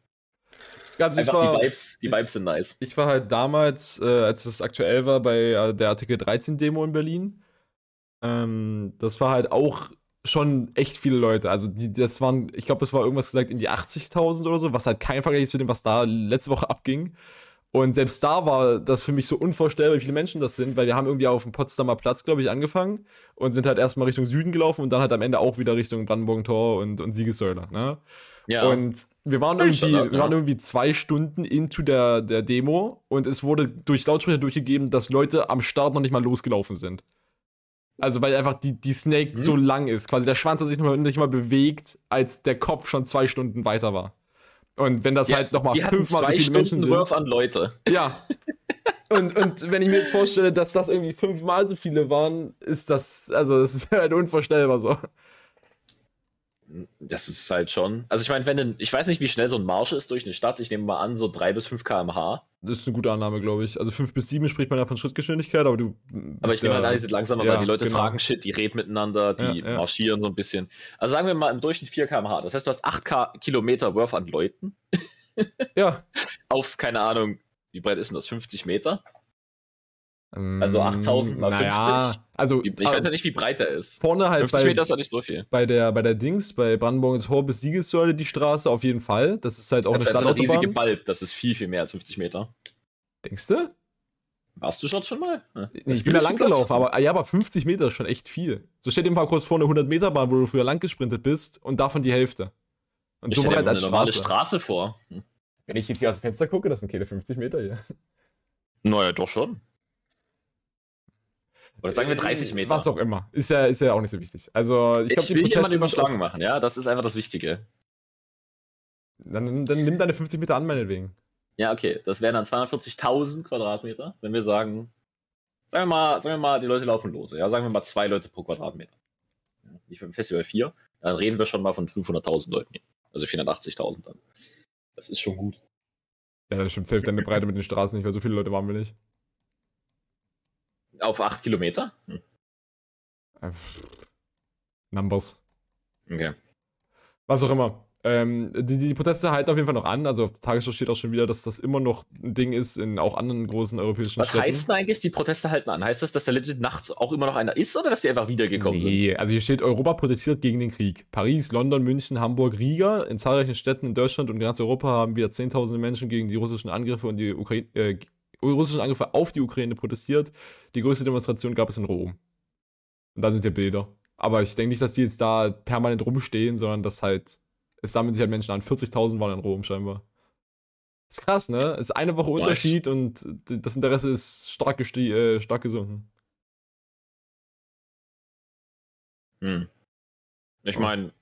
Also Einfach war, die Vibes, die Vibes sind nice. Ich war halt damals, äh, als es aktuell war, bei äh, der Artikel 13 Demo in Berlin. Ähm, das war halt auch schon echt viele Leute. Also die, das waren, ich glaube, das war irgendwas gesagt in die 80.000 oder so, was halt kein Vergleich ist zu dem, was da letzte Woche abging. Und selbst da war das für mich so unvorstellbar, wie viele Menschen das sind, weil wir haben irgendwie auf dem Potsdamer Platz, glaube ich, angefangen und sind halt erstmal Richtung Süden gelaufen und dann halt am Ende auch wieder Richtung Brandenburger Tor und, und Siegessäule. Ne? Ja. Und wir waren irgendwie, wir waren irgendwie zwei Stunden into der, der Demo und es wurde durch Lautsprecher durchgegeben, dass Leute am Start noch nicht mal losgelaufen sind. Also weil einfach die, die Snake mhm. so lang ist. Quasi der Schwanz hat sich noch mal, nicht mal bewegt, als der Kopf schon zwei Stunden weiter war. Und wenn das ja, halt nochmal fünfmal so viele Stunden Menschen sind. Wurf an Leute. Ja. <laughs> und, und wenn ich mir jetzt vorstelle, dass das irgendwie fünfmal so viele waren, ist das, also das ist <laughs> halt unvorstellbar so. Das ist halt schon. Also ich meine, wenn ich weiß nicht, wie schnell so ein Marsch ist durch eine Stadt. Ich nehme mal an, so 3 bis 5 km/h. Das ist eine gute Annahme, glaube ich. Also 5 bis 7 spricht man ja von Schrittgeschwindigkeit, aber du. Aber ich nehme halt an, die sind langsamer, ja, weil die Leute genau. fragen Shit, die reden miteinander, die ja, ja. marschieren so ein bisschen. Also sagen wir mal im Durchschnitt 4 km/h. Das heißt, du hast 8 Kilometer Worth an Leuten. ja. <laughs> Auf, keine Ahnung, wie breit ist denn das? 50 Meter? Also 8000 mal naja, 50. Also, ich weiß ja nicht, wie breit der ist. Vorne halt 50 bei, Meter ist ja nicht so viel. Bei der, bei der Dings, bei Brandenburg Tor bis Siegessäule die Straße auf jeden Fall. Das ist halt auch das eine Standautobahn. Das ist Balb, das ist viel, viel mehr als 50 Meter. Denkst du? Warst du schon schon mal? Ja, ich bin da lang gelaufen, aber, ja, aber 50 Meter ist schon echt viel. So stell dir mal kurz vor eine 100 Meter Bahn, wo du früher lang gesprintet bist und davon die Hälfte. Und ich so breit als Straße. Straße vor. Hm. Wenn ich jetzt hier aus dem Fenster gucke, das sind keine 50 Meter hier. Naja, doch schon. Oder sagen wir 30 Meter. Was auch immer. Ist ja, ist ja auch nicht so wichtig. Also, ich, ich will jemanden überschlagen machen, ja. Das ist einfach das Wichtige. Dann, dann nimm deine 50 Meter an, meinetwegen. Ja, okay. Das wären dann 240.000 Quadratmeter, wenn wir sagen, sagen wir, mal, sagen wir mal, die Leute laufen los. Ja, sagen wir mal zwei Leute pro Quadratmeter. Ja, nicht für ein Festival vier. Dann reden wir schon mal von 500.000 Leuten. Also 480.000 dann. Das ist schon gut. Ja, das stimmt. Safe deine Breite mit den Straßen nicht, weil so viele Leute waren wir nicht. Auf 8 Kilometer? Hm. Äh, Numbers. Okay. Was auch immer. Ähm, die, die Proteste halten auf jeden Fall noch an. Also auf der Tagesschau steht auch schon wieder, dass das immer noch ein Ding ist in auch anderen großen europäischen Was Städten. Was heißt denn eigentlich, die Proteste halten an? Heißt das, dass da legit nachts auch immer noch einer ist oder dass die einfach wiedergekommen nee, sind? Nee, also hier steht, Europa protestiert gegen den Krieg. Paris, London, München, Hamburg, Riga. In zahlreichen Städten in Deutschland und ganz Europa haben wieder zehntausende Menschen gegen die russischen Angriffe und die Ukraine, äh, russischen Angriffe auf die Ukraine protestiert. Die größte Demonstration gab es in Rom. Und da sind ja Bilder. Aber ich denke nicht, dass die jetzt da permanent rumstehen, sondern dass halt, es sammeln sich halt Menschen an. 40.000 waren in Rom scheinbar. ist krass, ne? Ist eine Woche Unterschied und das Interesse ist stark, äh, stark gesunken. Hm. Ich meine,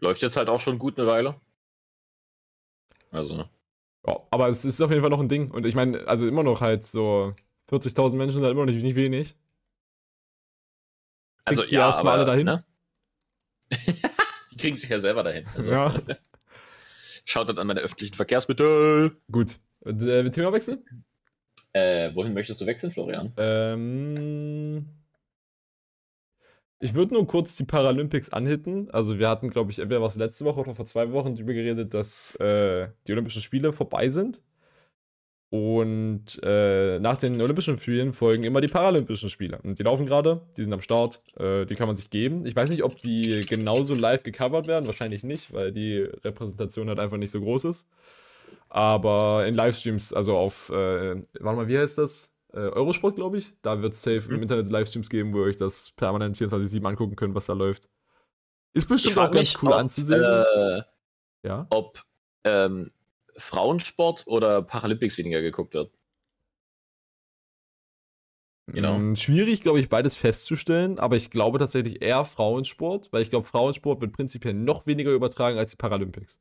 läuft jetzt halt auch schon gut eine Weile. Also, ne? Ja, aber es ist auf jeden Fall noch ein Ding. Und ich meine, also immer noch halt so 40.000 Menschen sind halt immer noch nicht, nicht wenig. Also die ja, aber, alle dahin. Ne? <laughs> die kriegen sich ja selber dahin. Also, ja. <laughs> Schaut dann an meine öffentlichen Verkehrsmittel. Gut. Äh, Themawechsel? Äh, wohin möchtest du wechseln, Florian? Ähm, ich würde nur kurz die Paralympics anhitten. Also wir hatten, glaube ich, entweder was letzte Woche oder vor zwei Wochen darüber geredet, dass äh, die Olympischen Spiele vorbei sind. Und äh, nach den Olympischen Spielen folgen immer die Paralympischen Spiele. Und die laufen gerade, die sind am Start, äh, die kann man sich geben. Ich weiß nicht, ob die genauso live gecovert werden, wahrscheinlich nicht, weil die Repräsentation halt einfach nicht so groß ist. Aber in Livestreams, also auf, äh, warte mal, wie heißt das? Äh, Eurosport, glaube ich. Da wird es safe mhm. im Internet Livestreams geben, wo ihr euch das permanent 24-7 angucken könnt, was da läuft. Ist bestimmt auch ganz cool ob, anzusehen. Äh, ja? Ob ähm, Frauensport oder Paralympics weniger geguckt wird. Genau. Mm, schwierig, glaube ich, beides festzustellen, aber ich glaube tatsächlich eher Frauensport, weil ich glaube, Frauensport wird prinzipiell noch weniger übertragen als die Paralympics.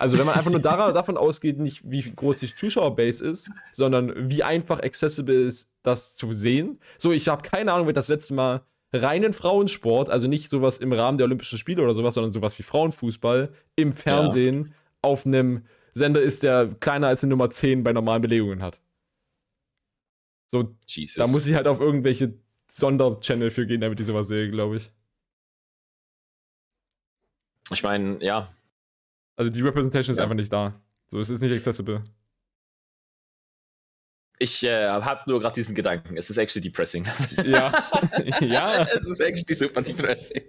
Also wenn man einfach nur daran, davon ausgeht, nicht wie groß die Zuschauerbase ist, sondern wie einfach accessible ist, das zu sehen. So, ich habe keine Ahnung, wer das letzte Mal reinen Frauensport, also nicht sowas im Rahmen der Olympischen Spiele oder sowas, sondern sowas wie Frauenfußball im Fernsehen ja. auf einem Sender ist, der kleiner als eine Nummer 10 bei normalen Belegungen hat. So, Jesus. da muss ich halt auf irgendwelche Sonderchannel für gehen, damit ich sowas sehe, glaube ich. Ich meine, ja, also die Representation ist ja. einfach nicht da. So, es ist nicht accessible. Ich äh, habe nur gerade diesen Gedanken. Es ist actually depressing. Ja. <laughs> <laughs> ja. es ist actually super depressing.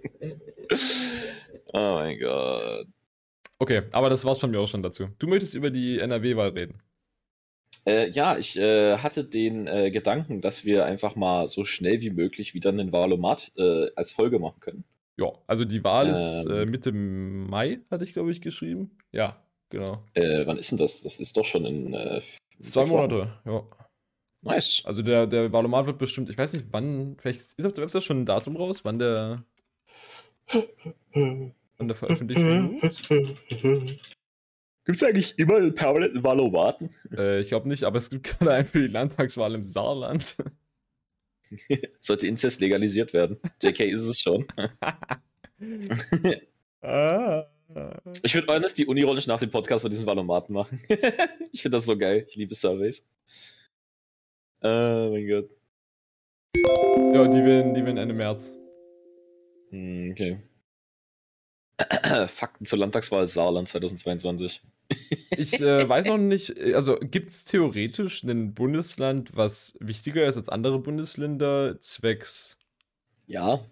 oh mein Gott. Okay, aber das war's von mir auch schon dazu. Du möchtest über die NRW-Wahl reden. Äh, ja, ich äh, hatte den äh, Gedanken, dass wir einfach mal so schnell wie möglich wieder einen Wahlomat äh, als Folge machen können. Ja, also die Wahl ist äh, Mitte Mai, hatte ich, glaube ich, geschrieben. Ja, genau. Äh, wann ist denn das? Das ist doch schon in zwei Monate, ja. Nice. Also der, der Valomat wird bestimmt, ich weiß nicht wann, vielleicht ist auf der Website schon ein Datum raus, wann der wann der Veröffentlichung Gibt es eigentlich immer einen permanenten Valomaten? Äh, ich glaube nicht, aber es gibt gerade einen für die Landtagswahl im Saarland. <laughs> Sollte Inzest legalisiert werden. JK ist es schon. <laughs> ah. Ich würde dass die unironisch nach dem Podcast von diesem Valomaten machen. <laughs> ich finde das so geil. Ich liebe Surveys. Oh mein Gott. Ja, die werden, die werden Ende März. Hm, okay. <clears throat> Fakten zur Landtagswahl Saarland 2022. ich äh, weiß noch nicht, also gibt es theoretisch ein Bundesland, was wichtiger ist als andere Bundesländer, zwecks. Ja.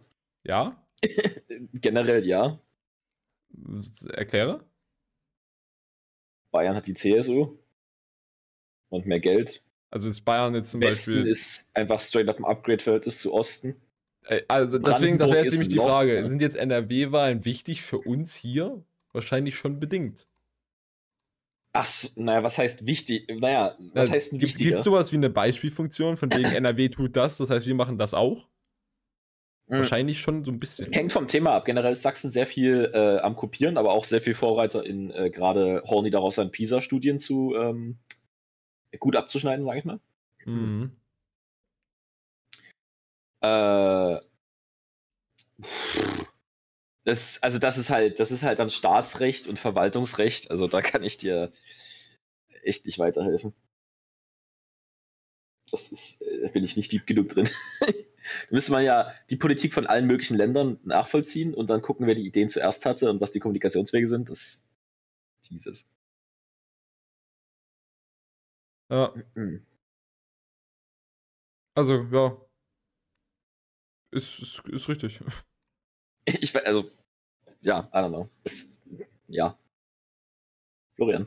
Ja? <laughs> Generell ja. Erkläre? Bayern hat die CSU und mehr Geld. Also ist Bayern jetzt zum Westen Beispiel. ist einfach straight up ein Upgrade-Verhältnis zu Osten. Also deswegen, das wäre jetzt nämlich die Frage. Sind jetzt NRW-Wahlen wichtig für uns hier? Wahrscheinlich schon bedingt. Ach, naja, was heißt wichtig? Naja, was also, heißt ein wichtiger? Gibt es sowas wie eine Beispielfunktion, von wegen <laughs> NRW tut das, das heißt, wir machen das auch? Mhm. Wahrscheinlich schon so ein bisschen. Hängt vom Thema ab. Generell ist Sachsen sehr viel äh, am Kopieren, aber auch sehr viel Vorreiter in äh, gerade Horny daraus an PISA-Studien zu ähm, gut abzuschneiden, sage ich mal. Mhm. Äh, das, also das ist halt, das ist halt dann Staatsrecht und Verwaltungsrecht. Also da kann ich dir echt nicht weiterhelfen. Das ist, da bin ich nicht deep genug drin. <laughs> da müsste man ja die Politik von allen möglichen Ländern nachvollziehen und dann gucken, wer die Ideen zuerst hatte und was die Kommunikationswege sind. Das Jesus. Ja. Also, ja. Ist, ist, ist richtig. <laughs> Ich weiß, also, ja, I don't know. It's, ja. Florian.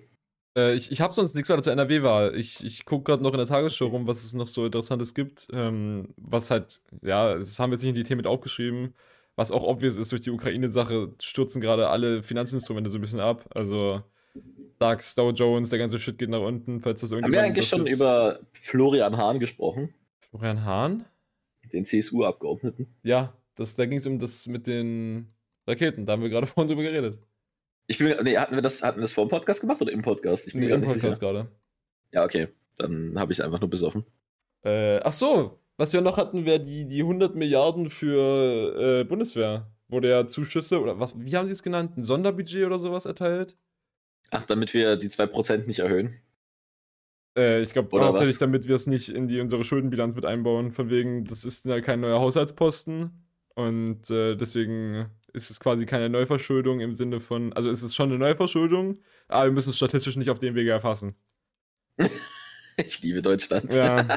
Äh, ich ich habe sonst nichts weiter zur NRW-Wahl. Ich, ich gucke gerade noch in der Tagesschau rum, was es noch so Interessantes gibt. Ähm, was halt, ja, das haben wir jetzt nicht in die Themen mit aufgeschrieben. Was auch obvious ist, durch die Ukraine-Sache stürzen gerade alle Finanzinstrumente so ein bisschen ab. Also, DAX, Dow Jones, der ganze Shit geht nach unten, falls das irgendwie. Haben wir eigentlich schon über Florian Hahn gesprochen? Florian Hahn? Den CSU-Abgeordneten. Ja, das, da ging es um das mit den Raketen. Da haben wir gerade <laughs> vorhin drüber geredet. Ich bin, nee, hatten wir das, hatten wir das vor dem Podcast gemacht oder im Podcast? Ich bin nee, im Podcast gerade. Ja, okay. Dann habe ich es einfach nur besoffen. Äh, ach so, was wir noch hatten, wäre die, die 100 Milliarden für äh, Bundeswehr. Wurde ja Zuschüsse, oder was, wie haben sie es genannt? Ein Sonderbudget oder sowas erteilt? Ach, damit wir die 2% nicht erhöhen? Äh, ich glaube hauptsächlich, damit wir es nicht in die, unsere Schuldenbilanz mit einbauen. Von wegen, das ist ja kein neuer Haushaltsposten. Und äh, deswegen ist es quasi keine Neuverschuldung im Sinne von, also ist es schon eine Neuverschuldung, aber wir müssen es statistisch nicht auf dem Wege erfassen. <laughs> ich liebe Deutschland. Ja.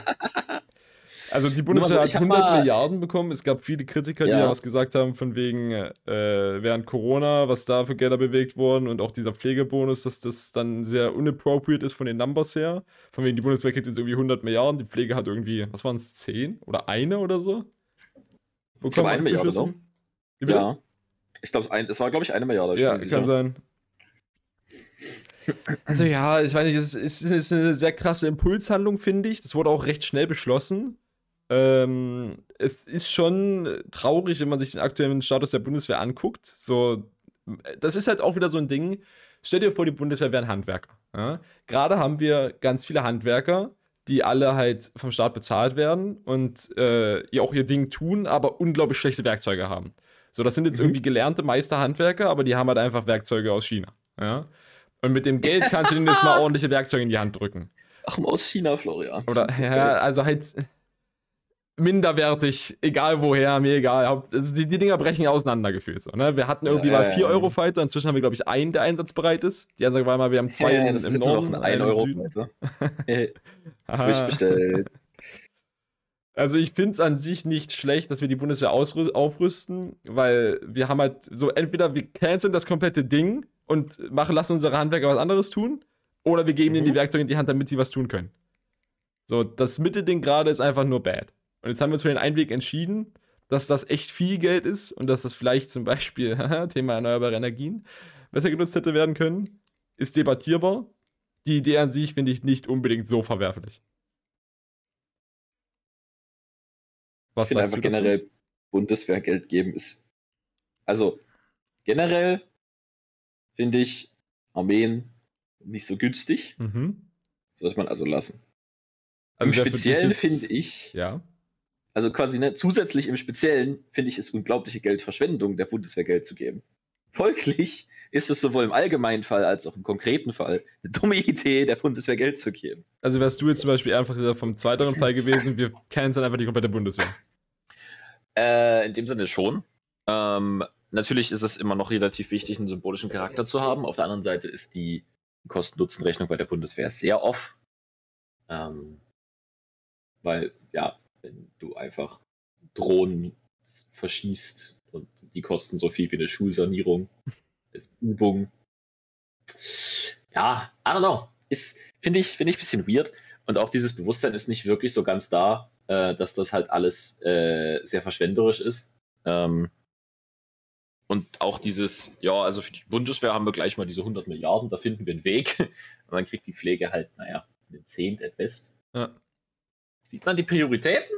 Also die Bundeswehr hat 100 mal, Milliarden bekommen. Es gab viele Kritiker, die ja was gesagt haben, von wegen äh, während Corona, was da für Gelder bewegt wurden und auch dieser Pflegebonus, dass das dann sehr unappropriate ist von den Numbers her. Von wegen die Bundeswehr kriegt jetzt irgendwie 100 Milliarden, die Pflege hat irgendwie, was waren es, 10 oder eine oder so? Wo ich glaube, eine Milliarde, ne? Ja. Ich glaube, es war, glaube ich, eine Milliarde. Ja, kann sein. Also ja, ich weiß nicht, es ist, es ist eine sehr krasse Impulshandlung, finde ich. Das wurde auch recht schnell beschlossen. Ähm, es ist schon traurig, wenn man sich den aktuellen Status der Bundeswehr anguckt. So, das ist halt auch wieder so ein Ding. Stell dir vor, die Bundeswehr wären Handwerker. Ja? Gerade haben wir ganz viele Handwerker, die alle halt vom Staat bezahlt werden und äh, ja auch ihr Ding tun, aber unglaublich schlechte Werkzeuge haben. So, das sind jetzt mhm. irgendwie gelernte Meisterhandwerker, aber die haben halt einfach Werkzeuge aus China. Ja? Und mit dem Geld kannst du denen jetzt mal <laughs> ordentliche Werkzeuge in die Hand drücken. Ach, aus China, Florian. Oder, ja, also halt minderwertig, egal woher, mir egal. Also die, die Dinger brechen auseinander gefühlt. So, ne? Wir hatten irgendwie ja, mal 4-Euro-Fighter, inzwischen haben wir, glaube ich, einen, der einsatzbereit ist. Die Ansage war mal, wir haben zwei ja, in, im Norden. Noch ein 1-Euro-Fighter. <laughs> <laughs> Frisch bestellt. Also ich finde es an sich nicht schlecht, dass wir die Bundeswehr aufrüsten, weil wir haben halt so, entweder wir canceln das komplette Ding und machen, lassen unsere Handwerker was anderes tun, oder wir geben mhm. ihnen die. Werkzeuge in die Hand, damit sie was tun können. So, das Mittelding gerade ist einfach nur bad. Und jetzt haben wir uns für den Einweg entschieden, dass das echt viel Geld ist und dass das vielleicht zum Beispiel, <laughs> Thema erneuerbare Energien, besser genutzt hätte werden können, ist debattierbar. Die Idee an sich finde ich nicht unbedingt so verwerflich. Was ich finde einfach generell Bundeswehrgeld geben ist. Also generell finde ich Armeen nicht so günstig. Mhm. Sollte man also lassen. Also Im Speziellen finde ich. Ja. Also quasi ne, zusätzlich im Speziellen finde ich es unglaubliche Geldverschwendung, der Bundeswehr Geld zu geben. Folglich ist es sowohl im allgemeinen Fall als auch im konkreten Fall eine dumme Idee, der Bundeswehr Geld zu geben. Also wärst du jetzt zum Beispiel einfach vom zweiteren Fall gewesen, wir kennen dann einfach die komplette Bundeswehr. Äh, in dem Sinne schon. Ähm, natürlich ist es immer noch relativ wichtig, einen symbolischen Charakter zu haben. Auf der anderen Seite ist die Kosten-Nutzen-Rechnung bei der Bundeswehr sehr off. Ähm, weil, ja, wenn du einfach Drohnen verschießt und die kosten so viel wie eine Schulsanierung <laughs> als Übung. Ja, I don't know. Ist, finde ich, finde ich ein bisschen weird. Und auch dieses Bewusstsein ist nicht wirklich so ganz da, äh, dass das halt alles äh, sehr verschwenderisch ist. Ähm, und auch dieses, ja, also für die Bundeswehr haben wir gleich mal diese 100 Milliarden, da finden wir einen Weg. <laughs> Und dann kriegt die Pflege halt, naja, einen Zehnt at best. Ja. Sieht man die Prioritäten?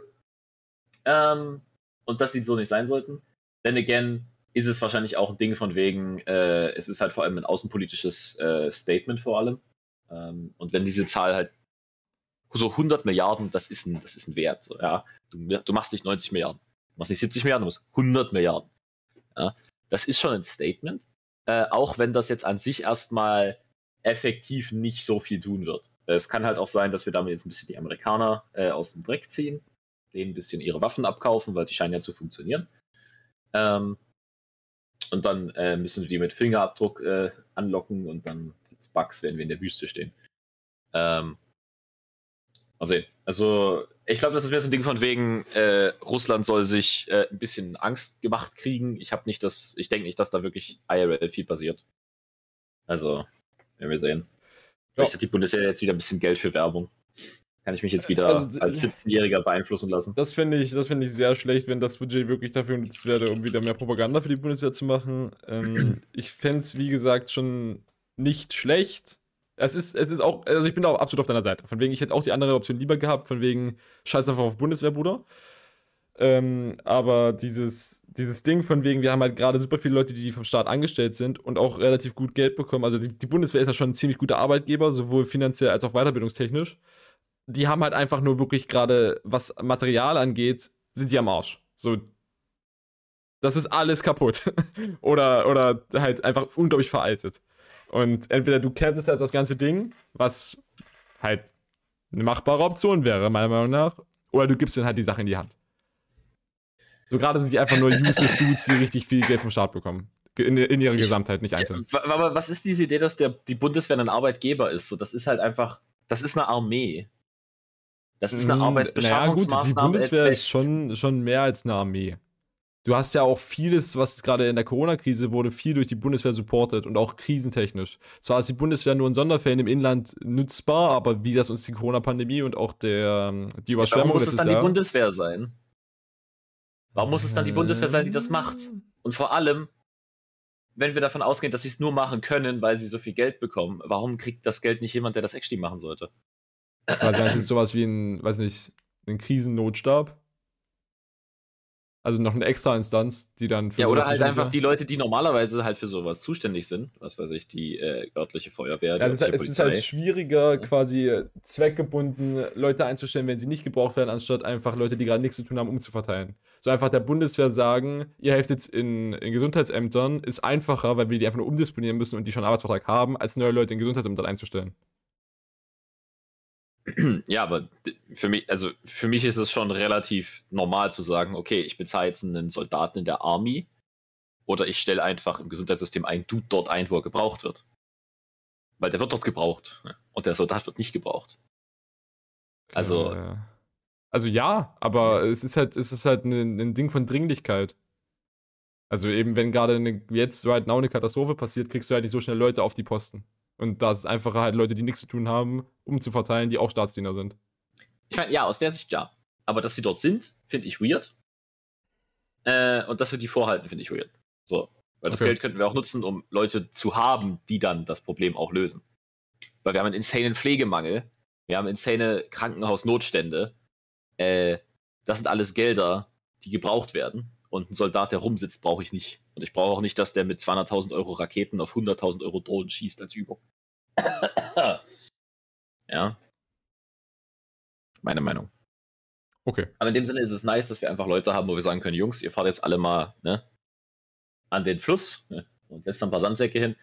Ähm, und dass sie so nicht sein sollten. Denn again, ist es wahrscheinlich auch ein Ding von wegen, äh, es ist halt vor allem ein außenpolitisches äh, Statement vor allem. Ähm, und wenn diese Zahl halt so 100 Milliarden, das ist ein, das ist ein Wert. So, ja. du, du machst nicht 90 Milliarden, du machst nicht 70 Milliarden, du machst 100 Milliarden. Ja. Das ist schon ein Statement, äh, auch wenn das jetzt an sich erstmal effektiv nicht so viel tun wird. Es kann halt auch sein, dass wir damit jetzt ein bisschen die Amerikaner äh, aus dem Dreck ziehen, denen ein bisschen ihre Waffen abkaufen, weil die scheinen ja zu funktionieren. Ähm, und dann äh, müssen wir die mit Fingerabdruck äh, anlocken und dann als Bugs werden wir in der Wüste stehen. Ähm, Mal sehen. Also, ich glaube, das ist mehr so ein Ding von wegen, äh, Russland soll sich äh, ein bisschen Angst gemacht kriegen. Ich habe nicht das, ich denke nicht, dass da wirklich IRL viel passiert. Also, werden wir sehen. Vielleicht hat die Bundeswehr jetzt wieder ein bisschen Geld für Werbung. Kann ich mich jetzt wieder also, als 17-Jähriger beeinflussen lassen. Das finde ich, das ich sehr schlecht, wenn das Budget wirklich dafür genutzt werde, um wieder mehr Propaganda für die Bundeswehr zu machen. Ähm, <clears throat> ich fände es, wie gesagt, schon nicht schlecht es ist, es ist auch, also ich bin da auch absolut auf deiner Seite. Von wegen, ich hätte auch die andere Option lieber gehabt, von wegen, scheiß einfach auf Bundeswehr, Bruder. Ähm, aber dieses, dieses Ding von wegen, wir haben halt gerade super viele Leute, die vom Staat angestellt sind und auch relativ gut Geld bekommen. Also die, die Bundeswehr ist ja schon ein ziemlich guter Arbeitgeber, sowohl finanziell als auch weiterbildungstechnisch. Die haben halt einfach nur wirklich gerade, was Material angeht, sind die am Arsch. So, das ist alles kaputt. <laughs> oder, oder halt einfach unglaublich veraltet. Und entweder du kennst jetzt das ganze Ding, was halt eine machbare Option wäre, meiner Meinung nach, oder du gibst ihnen halt die Sache in die Hand. So gerade sind die einfach nur useless Dudes, die richtig viel Geld vom Staat bekommen. In, in ihrer Gesamtheit, nicht einzeln. Aber was ist diese Idee, dass der, die Bundeswehr ein Arbeitgeber ist? So, das ist halt einfach, das ist eine Armee. Das ist eine Arbeitsbeschaffungsmaßnahme. Naja, gut, die Bundeswehr ist schon, schon mehr als eine Armee du hast ja auch vieles, was gerade in der Corona-Krise wurde, viel durch die Bundeswehr supportet und auch krisentechnisch. Zwar ist die Bundeswehr nur in Sonderfällen im Inland nutzbar, aber wie das uns die Corona-Pandemie und auch der, die Überschwemmung ja, Warum muss es dann Jahr die Bundeswehr sein? Warum muss es dann die Bundeswehr sein, die das macht? Und vor allem, wenn wir davon ausgehen, dass sie es nur machen können, weil sie so viel Geld bekommen, warum kriegt das Geld nicht jemand, der das actually machen sollte? Also das ist sowas wie ein, weiß nicht, ein Krisennotsstab? Also noch eine extra Instanz, die dann für Ja, oder halt einfach die Leute, die normalerweise halt für sowas zuständig sind. Was weiß ich, die äh, örtliche Feuerwehr. Ja, es, ist, es ist, halt schwieriger, quasi zweckgebunden Leute einzustellen, wenn sie nicht gebraucht werden, anstatt einfach Leute, die gerade nichts zu tun haben, umzuverteilen. So einfach der Bundeswehr sagen, ihr helft jetzt in, in Gesundheitsämtern, ist einfacher, weil wir die einfach nur umdisponieren müssen und die schon einen Arbeitsvertrag haben, als neue Leute in Gesundheitsämtern einzustellen. <clears throat> Ja, aber für mich, also für mich ist es schon relativ normal zu sagen, okay, ich bezahle jetzt einen Soldaten in der Army oder ich stelle einfach im Gesundheitssystem einen Dude dort ein, wo er gebraucht wird. Weil der wird dort gebraucht ne? und der Soldat wird nicht gebraucht. Also. Äh, also ja, aber es ist halt, es ist halt ein, ein Ding von Dringlichkeit. Also eben, wenn gerade eine, jetzt right now eine Katastrophe passiert, kriegst du halt nicht so schnell Leute auf die Posten. Und da ist es einfacher halt Leute, die nichts zu tun haben, umzuverteilen, die auch Staatsdiener sind. Ich meine, ja, aus der Sicht ja. Aber dass sie dort sind, finde ich weird. Äh, und dass wir die vorhalten, finde ich weird. So. Weil das okay. Geld könnten wir auch nutzen, um Leute zu haben, die dann das Problem auch lösen. Weil wir haben einen insanen Pflegemangel, wir haben insane Krankenhausnotstände. Äh, das sind alles Gelder, die gebraucht werden. Und ein Soldat, der rumsitzt, brauche ich nicht. Und ich brauche auch nicht, dass der mit 200.000 Euro Raketen auf 100.000 Euro Drohnen schießt als Übung. <coughs> ja. Meine Meinung. Okay. Aber in dem Sinne ist es nice, dass wir einfach Leute haben, wo wir sagen können, Jungs, ihr fahrt jetzt alle mal ne, an den Fluss ne, und setzt ein paar Sandsäcke hin.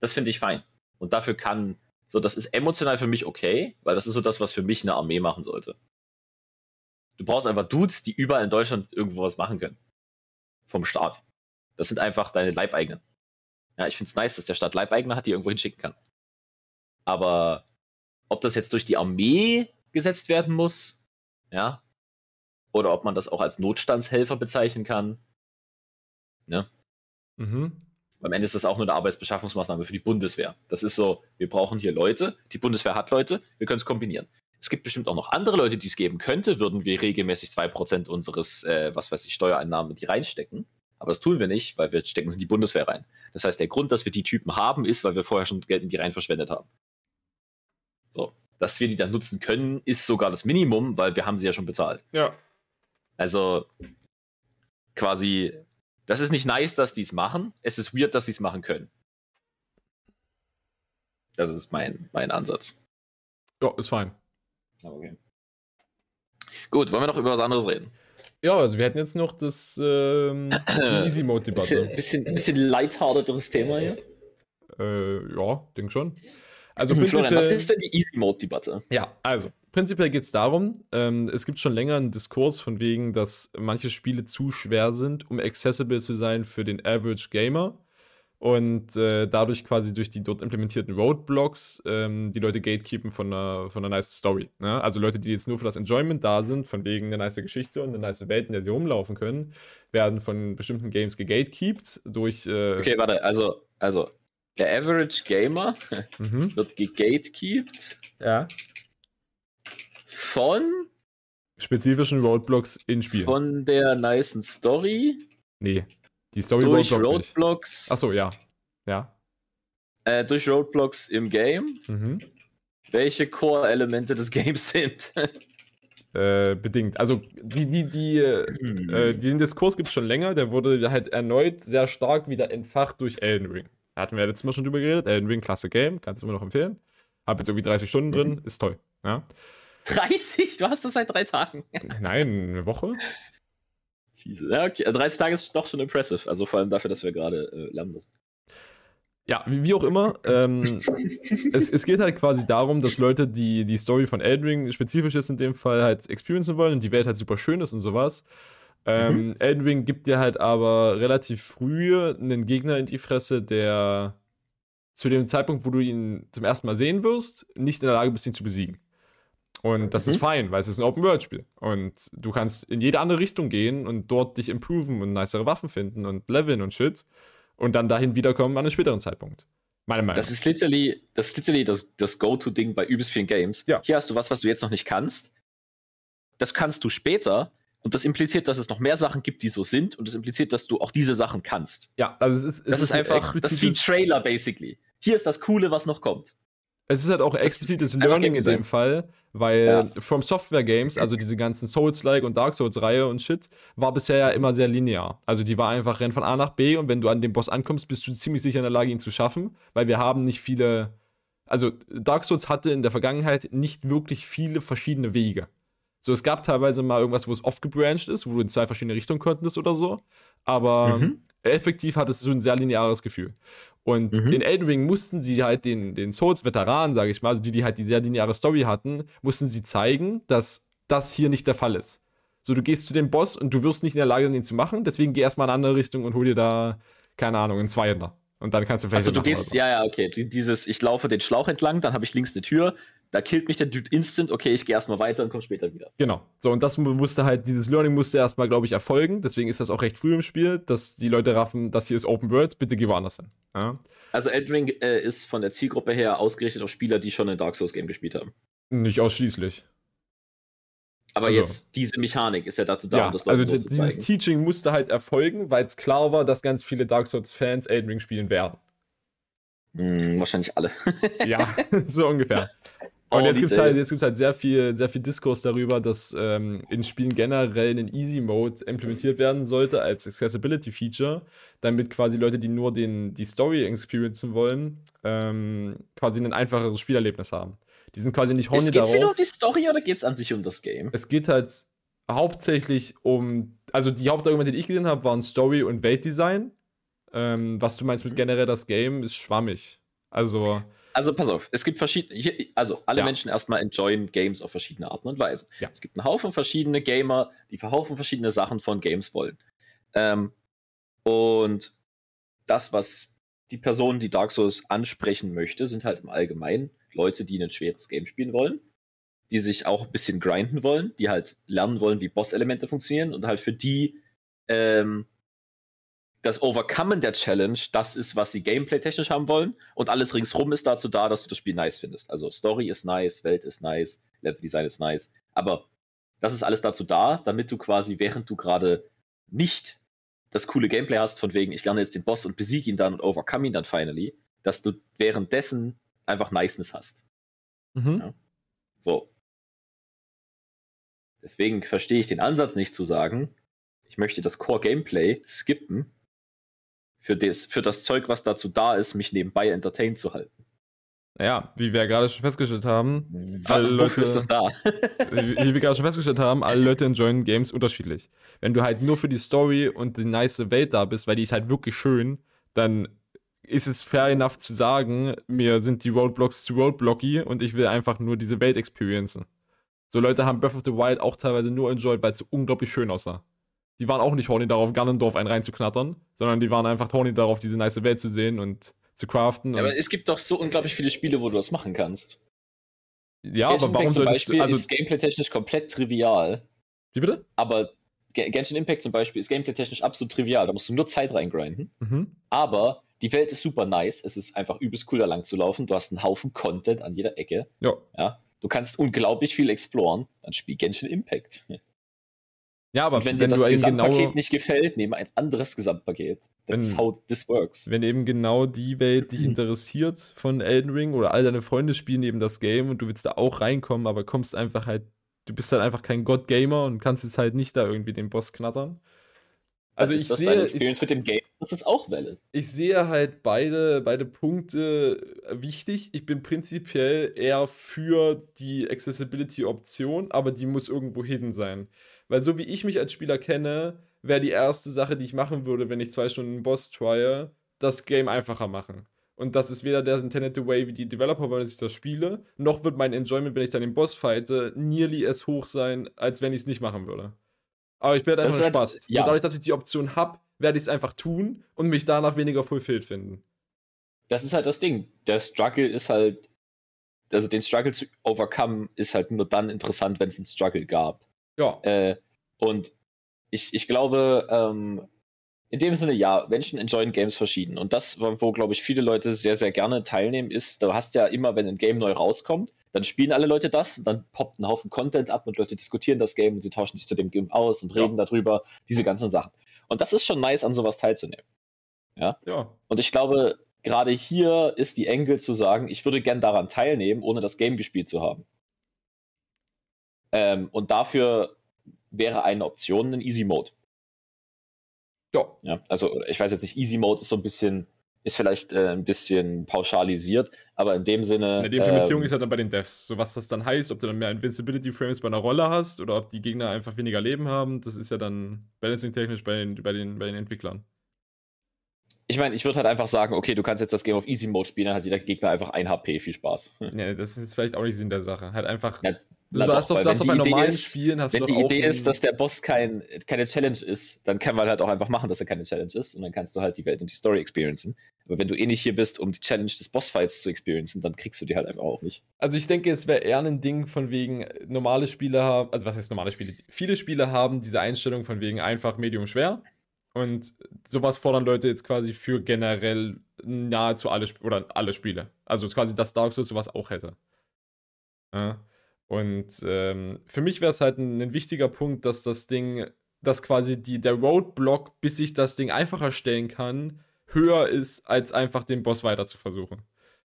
Das finde ich fein. Und dafür kann, so, das ist emotional für mich okay, weil das ist so das, was für mich eine Armee machen sollte. Du brauchst einfach Dudes, die überall in Deutschland irgendwo was machen können. Vom Staat. Das sind einfach deine Leibeigenen. Ja, ich finde es nice, dass der Staat Leibeigene hat, die irgendwo hinschicken kann. Aber ob das jetzt durch die Armee gesetzt werden muss, ja, oder ob man das auch als Notstandshelfer bezeichnen kann, ne? Mhm. Am Ende ist das auch nur eine Arbeitsbeschaffungsmaßnahme für die Bundeswehr. Das ist so, wir brauchen hier Leute, die Bundeswehr hat Leute, wir können es kombinieren. Es gibt bestimmt auch noch andere Leute, die es geben könnte, würden wir regelmäßig 2% unseres, äh, was weiß ich, Steuereinnahmen in die reinstecken. Aber das tun wir nicht, weil wir stecken sie in die Bundeswehr rein. Das heißt, der Grund, dass wir die Typen haben, ist, weil wir vorher schon Geld in die rein verschwendet haben. So. Dass wir die dann nutzen können, ist sogar das Minimum, weil wir haben sie ja schon bezahlt. Ja. Also quasi, das ist nicht nice, dass die es machen. Es ist weird, dass sie es machen können. Das ist mein, mein Ansatz. Ja, ist fein. Okay. Gut, wollen wir noch über was anderes reden? Ja, also wir hätten jetzt noch das ähm, <clears throat> Easy Mode Debatte. Bisschen, bisschen, bisschen lighthearteres Thema hier. Äh, ja, denk schon. Also Florian, was ist denn die Easy Mode Debatte? Ja, also prinzipiell geht es darum, ähm, es gibt schon länger einen Diskurs von wegen, dass manche Spiele zu schwer sind, um accessible zu sein für den Average Gamer und äh, dadurch quasi durch die dort implementierten Roadblocks ähm, die Leute gatekeepen von einer, von einer nice Story. Ne? Also Leute, die jetzt nur für das Enjoyment da sind, von wegen einer nice Geschichte und einer nice Welt, in der sie rumlaufen können, werden von bestimmten Games gegatekeept durch. Äh okay, warte, also, also der Average Gamer <laughs> mhm. <laughs> wird gegatekeept. Ja. Von spezifischen Roadblocks in Spielen. Von der nice Story. Nee, die Story durch Roadblocks. Roadblocks Achso, ja. Ja. Äh, durch Roadblocks im Game. Mhm. Welche Core-Elemente des Games sind. <laughs> äh, bedingt. Also die, die, die, mhm. äh, <clears throat> den Diskurs gibt es schon länger, der wurde halt erneut sehr stark wieder entfacht durch Elden Ring. Da hatten wir ja letztes Mal schon drüber geredet. Elden Ring, klasse Game, kannst du immer noch empfehlen. Hab jetzt irgendwie 30 Stunden drin, mhm. ist toll. Ja. 30? Du hast das seit drei Tagen. Nein, eine Woche. <laughs> Ja, okay. 30 also Tage ist doch schon impressive. Also vor allem dafür, dass wir gerade äh, lernen müssen. Ja, wie, wie, auch immer. Ähm, <laughs> es, es, geht halt quasi darum, dass Leute, die die Story von Elden Ring spezifisch ist in dem Fall, halt experiencen wollen und die Welt halt super schön ist und sowas. Ähm, mhm. Elden Ring gibt dir halt aber relativ früh einen Gegner in die Fresse, der zu dem Zeitpunkt, wo du ihn zum ersten Mal sehen wirst, nicht in der Lage bist, ihn zu besiegen. Und das mhm. ist fein, weil es ist ein Open-World-Spiel. Und du kannst in jede andere Richtung gehen und dort dich improven und nicere Waffen finden und leveln und shit. Und dann dahin wiederkommen an einem späteren Zeitpunkt. Meine Meinung. Das ist literally das, ist literally das, das Go-To-Ding bei übelst vielen Games. Ja. Hier hast du was, was du jetzt noch nicht kannst. Das kannst du später. Und das impliziert, dass es noch mehr Sachen gibt, die so sind. Und das impliziert, dass du auch diese Sachen kannst. Ja, also es ist, es das ist, ist einfach das ist wie Trailer, basically. Hier ist das Coole, was noch kommt. Es ist halt auch explizites Learning in dem Fall, weil ja. From Software Games, also diese ganzen Souls-like und Dark Souls-Reihe und Shit, war bisher ja immer sehr linear. Also die war einfach, renn von A nach B und wenn du an den Boss ankommst, bist du ziemlich sicher in der Lage, ihn zu schaffen, weil wir haben nicht viele. Also Dark Souls hatte in der Vergangenheit nicht wirklich viele verschiedene Wege. So, es gab teilweise mal irgendwas, wo es oft gebrancht ist, wo du in zwei verschiedene Richtungen konntest oder so. Aber mhm. effektiv hat es so ein sehr lineares Gefühl. Und mhm. in Elden Ring mussten sie halt den, den Souls-Veteranen, sage ich mal, also die, die halt die sehr lineare Story hatten, mussten sie zeigen, dass das hier nicht der Fall ist. So, du gehst zu dem Boss und du wirst nicht in der Lage sein, ihn zu machen, deswegen geh erstmal in eine andere Richtung und hol dir da, keine Ahnung, einen Zweihänder. Und dann kannst du vielleicht. Also du gehst, ja, ja, okay. Dieses, ich laufe den Schlauch entlang, dann habe ich links eine Tür, da killt mich der Dude instant, okay, ich gehe erstmal weiter und komme später wieder. Genau. So, und das musste halt, dieses Learning musste erstmal, glaube ich, erfolgen. Deswegen ist das auch recht früh im Spiel, dass die Leute raffen, das hier ist Open World, bitte geh woanders hin. Ja? Also Elden äh, ist von der Zielgruppe her ausgerichtet auf Spieler, die schon ein Dark Souls Game gespielt haben. Nicht ausschließlich. Aber also, jetzt, diese Mechanik ist ja dazu da, ja, um das Leute Also so dieses Teaching musste halt erfolgen, weil es klar war, dass ganz viele Dark Souls-Fans Elden Ring spielen werden. Hm, wahrscheinlich alle. ja, <laughs> <laughs> so ungefähr. Und jetzt gibt es halt, halt sehr viel, sehr viel Diskurs darüber, dass ähm, in Spielen generell ein Easy Mode implementiert werden sollte als Accessibility Feature, damit quasi Leute, die nur den, die Story experiencen wollen, ähm, quasi ein einfacheres Spielerlebnis haben. Die sind quasi nicht horny darauf. Geht es nur um die Story oder geht es an sich um das Game? Es geht halt hauptsächlich um, also die Hauptargumente, die ich gesehen habe, waren Story und Weltdesign. Ähm, was du meinst mit generell das Game, ist schwammig. Also also pass auf, es gibt verschiedene, also alle ja. Menschen erstmal enjoyen Games auf verschiedene Arten und Weisen. Ja. Es gibt einen Haufen verschiedene Gamer, die verhaufen verschiedene Sachen von Games wollen. Ähm, und das, was die Person, die Dark Souls ansprechen möchte, sind halt im Allgemeinen Leute, die ein schweres Game spielen wollen, die sich auch ein bisschen grinden wollen, die halt lernen wollen, wie Boss-Elemente funktionieren und halt für die ähm, das Overcommen der Challenge das ist, was sie gameplay-technisch haben wollen. Und alles ringsrum ist dazu da, dass du das Spiel nice findest. Also Story ist nice, Welt ist nice, Level-Design ist nice. Aber das ist alles dazu da, damit du quasi, während du gerade nicht das coole Gameplay hast, von wegen, ich lerne jetzt den Boss und besiege ihn dann und overcome ihn dann finally, dass du währenddessen einfach Niceness hast. Mhm. Ja? So. Deswegen verstehe ich den Ansatz nicht zu sagen, ich möchte das Core-Gameplay skippen für das, für das Zeug, was dazu da ist, mich nebenbei entertained zu halten. Naja, wie wir gerade schon festgestellt haben, alle Leute, ist das da? <laughs> wie wir gerade schon festgestellt haben, alle Leute enjoyen Games unterschiedlich. Wenn du halt nur für die Story und die nice Welt da bist, weil die ist halt wirklich schön, dann ist es fair enough zu sagen, mir sind die Roadblocks zu roadblocky und ich will einfach nur diese Welt experiencen. So Leute haben Breath of the Wild auch teilweise nur enjoyed, weil es so unglaublich schön aussah die waren auch nicht horny darauf, Ganondorf einen reinzuknattern, sondern die waren einfach horny darauf, diese nice Welt zu sehen und zu craften. Ja, aber es gibt doch so unglaublich viele Spiele, wo du das machen kannst. Ja, Genshin aber warum soll das also ist gameplay-technisch komplett trivial. Wie bitte? Aber Genshin Impact zum Beispiel ist gameplay-technisch absolut trivial. Da musst du nur Zeit reingrinden. Mhm. Aber die Welt ist super nice. Es ist einfach übelst cool, da lang zu laufen. Du hast einen Haufen Content an jeder Ecke. Ja. ja. Du kannst unglaublich viel exploren. Dann spiel Genshin Impact. <laughs> Ja, aber wenn, wenn dir das Gesamtpaket genau, nicht gefällt, nehme ein anderes Gesamtpaket. That's wenn, how this works. Wenn eben genau die Welt dich <clears throat> interessiert von Elden Ring oder all deine Freunde spielen eben das Game und du willst da auch reinkommen, aber kommst einfach halt, du bist halt einfach kein God-Gamer und kannst jetzt halt nicht da irgendwie den Boss knattern. Also ist ich das sehe, ich, mit dem Game, das ist auch Welle. Ich sehe halt beide, beide Punkte wichtig. Ich bin prinzipiell eher für die Accessibility-Option, aber die muss irgendwo hidden sein. Weil so wie ich mich als Spieler kenne, wäre die erste Sache, die ich machen würde, wenn ich zwei Stunden einen Boss trye, das Game einfacher machen. Und das ist weder der intended way, wie die Developer wollen, dass ich das spiele, noch wird mein Enjoyment, wenn ich dann den Boss fighte, nearly as hoch sein, als wenn ich es nicht machen würde. Aber ich werde einfach halt, Spaß. Ja. dadurch, dass ich die Option habe, werde ich es einfach tun und mich danach weniger fulfilled finden. Das ist halt das Ding. Der Struggle ist halt, also den Struggle zu overcome, ist halt nur dann interessant, wenn es einen Struggle gab. Ja. Äh, und ich, ich glaube, ähm, in dem Sinne, ja, Menschen enjoyen Games verschieden. Und das, wo, glaube ich, viele Leute sehr, sehr gerne teilnehmen, ist, du hast ja immer, wenn ein Game neu rauskommt, dann spielen alle Leute das, dann poppt ein Haufen Content ab und Leute diskutieren das Game und sie tauschen sich zu dem Game aus und reden ja. darüber, diese ganzen Sachen. Und das ist schon nice, an sowas teilzunehmen. Ja. ja. Und ich glaube, gerade hier ist die Engel zu sagen, ich würde gern daran teilnehmen, ohne das Game gespielt zu haben. Ähm, und dafür wäre eine Option ein Easy Mode. Ja. ja. Also ich weiß jetzt nicht, Easy Mode ist so ein bisschen, ist vielleicht äh, ein bisschen pauschalisiert, aber in dem Sinne. Ja, die Implementierung ähm, ist ja dann bei den Devs. So was das dann heißt, ob du dann mehr Invincibility Frames bei einer Rolle hast oder ob die Gegner einfach weniger Leben haben, das ist ja dann balancing-technisch bei den, bei, den, bei den Entwicklern. ich meine, ich würde halt einfach sagen, okay, du kannst jetzt das Game auf Easy Mode spielen, dann hat jeder Gegner einfach ein HP, viel Spaß. Ja, das ist vielleicht auch nicht Sinn der Sache. Halt einfach. Ja, du na hast doch, doch weil das wenn bei die Idee normalen ist- Spielen hast Wenn du die doch Idee ist, dass der Boss kein, keine Challenge ist, dann kann man halt auch einfach machen, dass er keine Challenge ist und dann kannst du halt die Welt und die Story experiencen. Aber wenn du eh nicht hier bist, um die Challenge des Bossfights zu experiencen, dann kriegst du die halt einfach auch nicht. Also ich denke, es wäre eher ein Ding von wegen, normale Spiele haben, also was heißt normale Spiele? Viele Spiele haben diese Einstellung von wegen einfach, medium, schwer. Und sowas fordern Leute jetzt quasi für generell nahezu alle Sp oder alle Spiele. Also quasi, dass Dark Souls sowas auch hätte. Ja. Und ähm, für mich wäre es halt ein, ein wichtiger Punkt, dass das Ding, dass quasi die, der Roadblock, bis ich das Ding einfacher stellen kann, höher ist, als einfach den Boss weiter zu versuchen.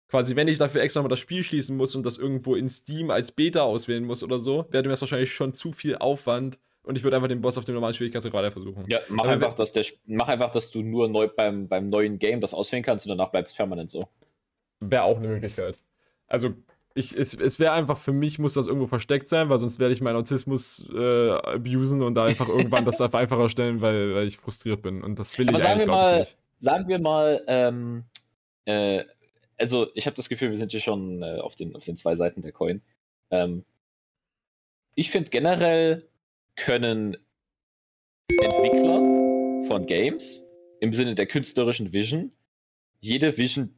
Quasi, wenn ich dafür extra mal das Spiel schließen muss und das irgendwo in Steam als Beta auswählen muss oder so, wäre mir das wahrscheinlich schon zu viel Aufwand und ich würde einfach den Boss auf dem normalen Schwierigkeitsgrad weiter versuchen. Ja, mach Aber einfach, dass der, mach einfach, dass du nur neu beim, beim neuen Game das auswählen kannst und danach bleibt es permanent so. Wäre auch eine Möglichkeit. Also, ich, es, es wäre einfach, für mich muss das irgendwo versteckt sein, weil sonst werde ich meinen Autismus äh, abusen und da einfach irgendwann das einfach einfacher stellen, weil, weil ich frustriert bin. Und das will Aber ich eigentlich, glaube ich, nicht. Sagen wir mal, ähm, äh, also ich habe das Gefühl, wir sind hier schon äh, auf, den, auf den zwei Seiten der Coin. Ähm, ich finde generell können Entwickler von Games im Sinne der künstlerischen Vision jede Vision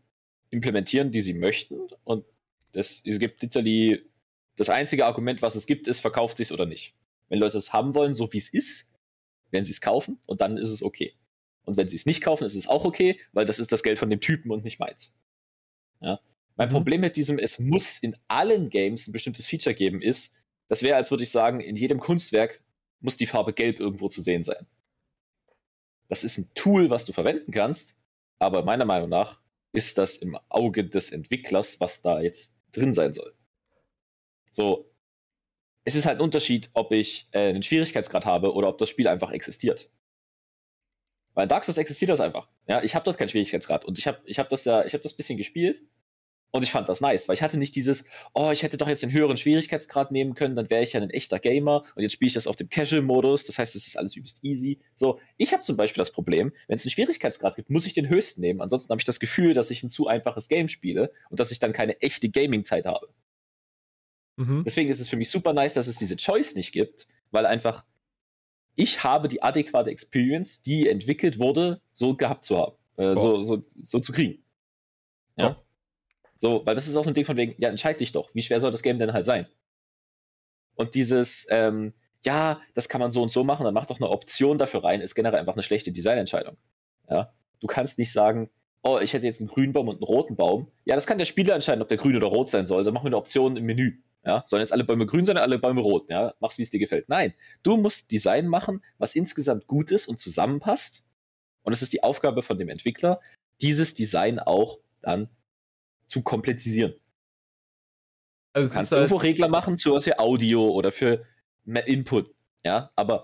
implementieren, die sie möchten. Und das, es gibt literally das einzige Argument, was es gibt, ist, verkauft sich oder nicht. Wenn Leute es haben wollen, so wie es ist, werden sie es kaufen und dann ist es okay. Und wenn sie es nicht kaufen, ist es auch okay, weil das ist das Geld von dem Typen und nicht meins. Ja? Mein Mhm. Problem mit diesem, es muss in allen Games ein bestimmtes Feature geben, ist, das wäre, als würde ich sagen, in jedem Kunstwerk muss die Farbe gelb irgendwo zu sehen sein. Das ist ein Tool, was du verwenden kannst, aber meiner Meinung nach ist das im Auge des Entwicklers, was da jetzt drin sein soll. So, es ist halt ein Unterschied, ob ich äh, einen Schwierigkeitsgrad habe oder ob das Spiel einfach existiert. Weil Dark Souls existiert das einfach. Ja, ich habe dort keinen Schwierigkeitsgrad und ich habe ich hab das ja, ich habe das bisschen gespielt und ich fand das nice, weil ich hatte nicht dieses, oh, ich hätte doch jetzt den höheren Schwierigkeitsgrad nehmen können, dann wäre ich ja ein echter Gamer und jetzt spiele ich das auf dem Casual-Modus, das heißt, es ist alles übelst easy. So, ich habe zum Beispiel das Problem, wenn es einen Schwierigkeitsgrad gibt, muss ich den höchsten nehmen, ansonsten habe ich das Gefühl, dass ich ein zu einfaches Game spiele und dass ich dann keine echte Gaming-Zeit habe. Mhm. Deswegen ist es für mich super nice, dass es diese Choice nicht gibt, weil einfach ich habe die adäquate Experience, die entwickelt wurde, so gehabt zu haben, äh, so, so, so zu kriegen. Ja. So, weil das ist auch so ein Ding von wegen, ja, entscheid dich doch, wie schwer soll das Game denn halt sein? Und dieses, ähm, ja, das kann man so und so machen, dann mach doch eine Option dafür rein, ist generell einfach eine schlechte Designentscheidung. Ja. Du kannst nicht sagen, oh, ich hätte jetzt einen grünen Baum und einen roten Baum. Ja, das kann der Spieler entscheiden, ob der grün oder rot sein soll. Dann machen wir eine Option im Menü. Ja, sollen jetzt alle Bäume grün sein, alle Bäume rot. Ja, mach's, wie es dir gefällt. Nein, du musst Design machen, was insgesamt gut ist und zusammenpasst. Und es ist die Aufgabe von dem Entwickler, dieses Design auch dann zu komplettisieren. Also Du kannst halt, irgendwo Regler machen, sowas für Audio oder für mehr Input. Ja, aber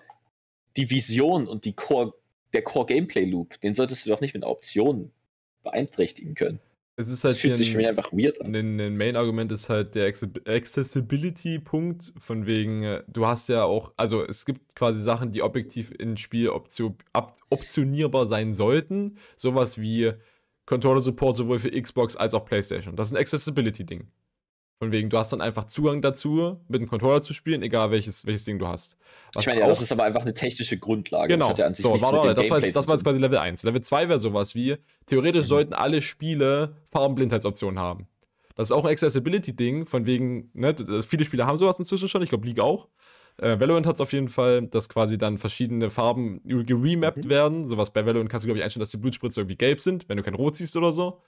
die Vision und die Core, der Core Gameplay Loop, den solltest du doch nicht mit Optionen beeinträchtigen können. es ist Das halt fühlt hier sich für mich ein, einfach weird an. ein, ein Main-Argument ist halt der Acce- Accessibility-Punkt, von wegen, äh, du hast ja auch, also es gibt quasi Sachen, die objektiv in Spiel optionierbar sein sollten. Sowas wie Controller-Support sowohl für Xbox als auch PlayStation. Das ist ein Accessibility-Ding. Von wegen, du hast dann einfach Zugang dazu, mit dem Controller zu spielen, egal welches, welches Ding du hast. Was ich meine, ja, das ist aber einfach eine technische Grundlage. Genau, Das hat ja an sich so, warte, mit das, war jetzt, das war jetzt quasi Level 1. Level 2 wäre sowas wie, theoretisch Mhm. sollten alle Spiele Farbenblindheitsoptionen haben. Das ist auch ein Accessibility-Ding, von wegen, ne, viele Spiele haben sowas inzwischen schon, ich glaube League auch. Äh, Valorant hat es auf jeden Fall, dass quasi dann verschiedene Farben geremappt Mhm. werden. Sowas bei Valorant kannst du, glaube ich, einstellen, dass die Blutspritze irgendwie gelb sind, wenn du kein Rot siehst oder so.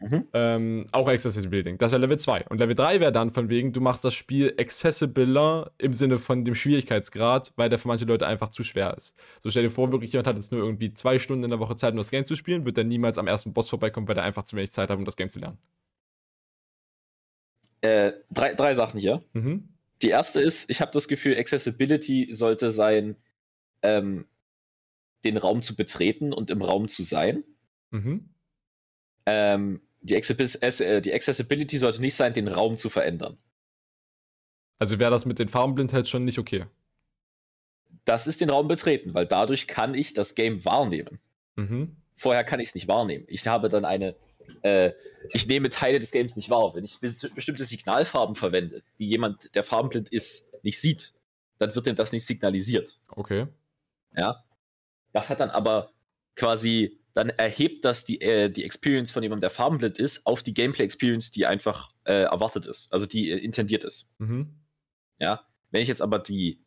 Mhm. Ähm, auch Accessibility. Das wäre Level 2. Und Level 3 wäre dann von wegen, du machst das Spiel accessibler im Sinne von dem Schwierigkeitsgrad, weil der für manche Leute einfach zu schwer ist. So stell dir vor, wirklich jemand hat jetzt nur irgendwie zwei Stunden in der Woche Zeit, um das Game zu spielen, wird dann niemals am ersten Boss vorbeikommen, weil er einfach zu wenig Zeit hat, um das Game zu lernen. Äh, drei, drei Sachen hier. Mhm. Die erste ist, ich habe das Gefühl, Accessibility sollte sein, ähm, den Raum zu betreten und im Raum zu sein. Mhm. Ähm, die, äh, die Accessibility sollte nicht sein, den Raum zu verändern. Also wäre das mit den Farbenblindheit schon nicht okay. Das ist den Raum betreten, weil dadurch kann ich das Game wahrnehmen. Mhm. Vorher kann ich es nicht wahrnehmen. Ich habe dann eine, äh, ich nehme Teile des Games nicht wahr. Wenn ich bestimmte Signalfarben verwende, die jemand, der farbenblind ist, nicht sieht, dann wird ihm das nicht signalisiert. Okay. Ja. Das hat dann aber quasi, dann erhebt das die, äh, die Experience von jemandem, der farbenblind ist, auf die Gameplay-Experience, die einfach äh, erwartet ist, also die äh, intendiert ist. Mhm. Ja. Wenn ich jetzt aber die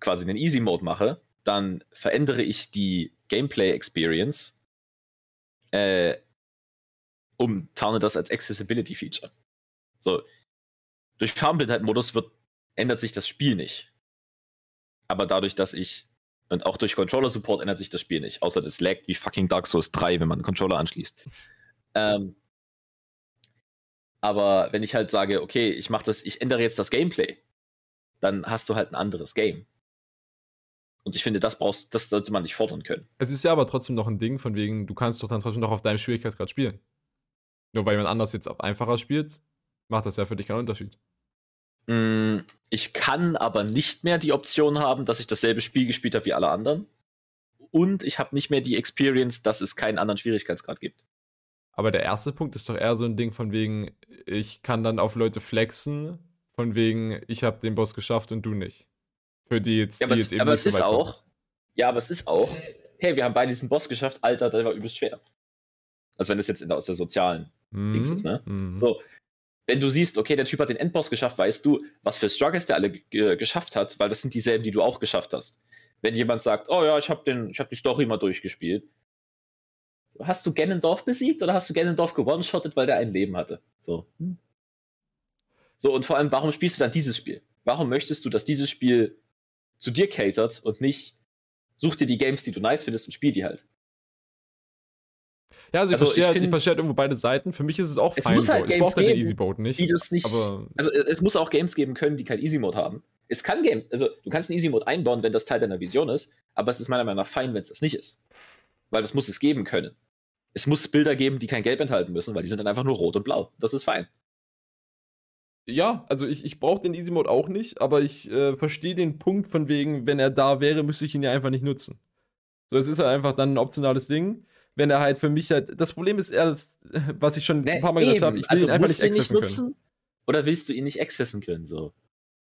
quasi den Easy Mode mache, dann verändere ich die Gameplay-Experience äh, um tarne das als Accessibility-Feature. So, durch Farbenblindheit-Modus ändert sich das Spiel nicht. Aber dadurch, dass ich und auch durch Controller-Support ändert sich das Spiel nicht, außer das laggt wie fucking Dark Souls 3, wenn man einen Controller anschließt. Ähm, aber wenn ich halt sage, okay, ich mache das, ich ändere jetzt das Gameplay, dann hast du halt ein anderes Game. Und ich finde, das brauchst, das sollte man nicht fordern können. Es ist ja aber trotzdem noch ein Ding, von wegen, du kannst doch dann trotzdem noch auf deinem Schwierigkeitsgrad spielen. Nur weil jemand anders jetzt auf einfacher spielt, macht das ja für dich keinen Unterschied. Mm, ich kann aber nicht mehr die Option haben, dass ich dasselbe Spiel gespielt habe wie alle anderen. Und ich habe nicht mehr die Experience, dass es keinen anderen Schwierigkeitsgrad gibt. Aber der erste Punkt ist doch eher so ein Ding von wegen, ich kann dann auf Leute flexen, von wegen, ich habe den Boss geschafft und du nicht. Für die jetzt, ja, die aber jetzt es, eben aber nicht es so ist weit kommen. auch, ja, aber es ist auch, hey, wir haben beide diesen Boss geschafft, Alter, der war übelst schwer. Also wenn das jetzt in aus der sozialen Dings ist, ne? Mhm. So, wenn du siehst, okay, der Typ hat den Endboss geschafft, weißt du, was für Struggles der alle ge- geschafft hat, weil das sind dieselben, die du auch geschafft hast. Wenn jemand sagt, oh ja, ich habe den, ich habe die Story mal durchgespielt. So, hast du Ganondorf besiegt oder hast du Ganondorf gewone-shottet, weil der ein Leben hatte? So. hm. So, und vor allem, warum spielst du dann dieses Spiel? Warum möchtest du, dass dieses Spiel zu dir catert und nicht such dir die Games, die du nice findest und spiel die halt? Ja, also ich Also, verstehe ich halt, ich find- verstehe halt irgendwo beide Seiten. Für mich ist es auch Es fein muss so. halt ich Games brauche halt den Easy Boat nicht. die das nicht. aber also es muss auch Games geben können, die keinen Easy Mode haben. Es kann Game, also du kannst einen Easy Mode einbauen, wenn das Teil deiner Vision ist, aber es ist meiner Meinung nach fein, wenn es das nicht ist. Weil das muss es geben können. Es muss Bilder geben, die kein Gelb enthalten müssen, weil die sind dann einfach nur rot und blau. Das ist fein. ja, also ich, ich brauche den Easy Mode auch nicht, aber ich äh, verstehe den Punkt von wegen, wenn er da wäre, müsste ich ihn ja einfach nicht nutzen. So, es ist halt einfach dann ein optionales Ding. Wenn er halt für mich halt. Das Problem ist eher, das, was ich schon ein paar Mal gesagt habe, ich will also ihn einfach nicht du ihn accessen können. Oder willst du ihn nicht accessen können? So.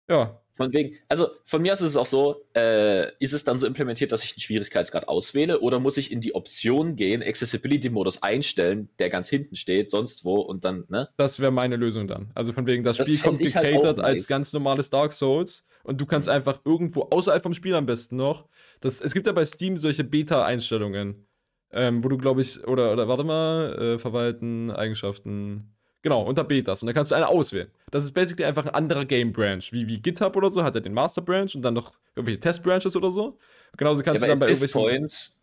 Ja. Von wegen, also von mir aus ist es auch so, äh, ist es dann so implementiert, dass ich den Schwierigkeitsgrad auswähle oder muss ich in die Option gehen, Accessibility-Modus einstellen, der ganz hinten steht, sonst wo und dann, ne? Das wäre meine Lösung dann. Also von wegen, das, Das Spiel kommt halt gecatert auch als nice. ganz normales Dark Souls und du kannst einfach irgendwo außerhalb vom Spiel am besten noch. Das, es gibt ja bei Steam solche Beta-Einstellungen, ähm, wo du, glaube ich, oder, oder warte mal, äh, verwalten, Eigenschaften. Genau, unter Betas. Und da kannst du eine auswählen. Das ist basically einfach ein anderer Game Branch. Wie, wie GitHub oder so hat er den Master Branch und dann noch irgendwelche Test Branches oder so. Genauso kannst ja, du dann bei at this irgendwelchen. point,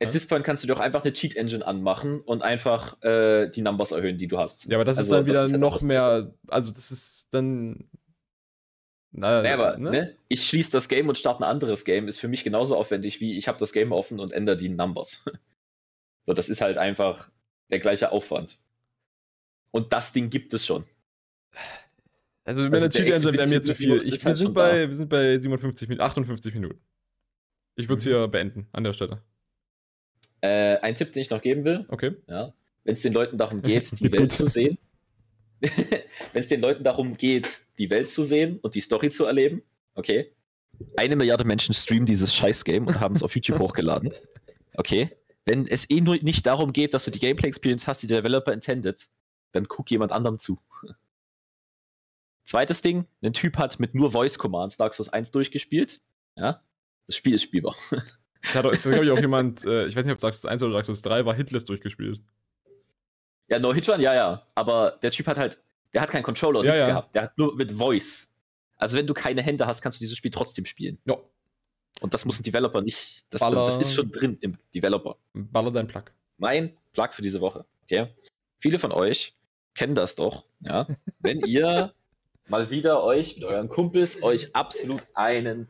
at Ja? this point kannst du doch einfach eine Cheat Engine anmachen und einfach äh, die Numbers erhöhen, die du hast. Ja, aber das ist Also, dann wieder ist halt noch mehr. Also, das ist dann. Na, Nee, aber ne? ich schließe das Game und starte ein anderes Game, ist für mich genauso aufwendig wie ich habe das Game offen und ändere die Numbers. <laughs> so, das ist halt einfach der gleiche Aufwand. Und das Ding gibt es schon. Also, mit Also einer der Cheat Engine wäre mir zu viel. Ich, wir, halt sind bei, wir sind bei 57 Minuten, 58 Minuten. Ich würde es Mhm. hier beenden an der Stelle. Äh, ein Tipp, den ich noch geben will, Okay. ja, wenn es den Leuten darum geht, <laughs> die Welt zu sehen, <laughs> wenn es den Leuten darum geht, die Welt zu sehen und die Story zu erleben, okay. Eine Milliarde Menschen streamen dieses Scheiß-Game und haben es auf YouTube <laughs> hochgeladen. Okay. Wenn es eh nur nicht darum geht, dass du die Gameplay-Experience hast, die der Developer intended, dann guck jemand anderem zu. Zweites Ding, ein Typ hat mit nur Voice-Commands Dark Souls 1 durchgespielt. Ja. Das Spiel ist spielbar. Es hat, es hat ich, auch <laughs> jemand, äh, ich weiß nicht, ob Dark Souls 1 oder Dark Souls 3 war, Hitless durchgespielt. Ja, No Hit Run, ja, ja. Aber der Typ hat halt, der hat keinen Controller und Ja, nichts ja. gehabt. Der hat nur mit Voice. Also wenn du keine Hände hast, kannst du dieses Spiel trotzdem spielen. Ja. Und das muss ein Developer nicht. Das, also das ist schon drin im Developer. Baller dein Plug. Mein Plug für diese Woche. Okay. Viele von euch kennen das doch, ja. Wenn ihr <laughs> mal wieder euch mit euren Kumpels euch absolut einen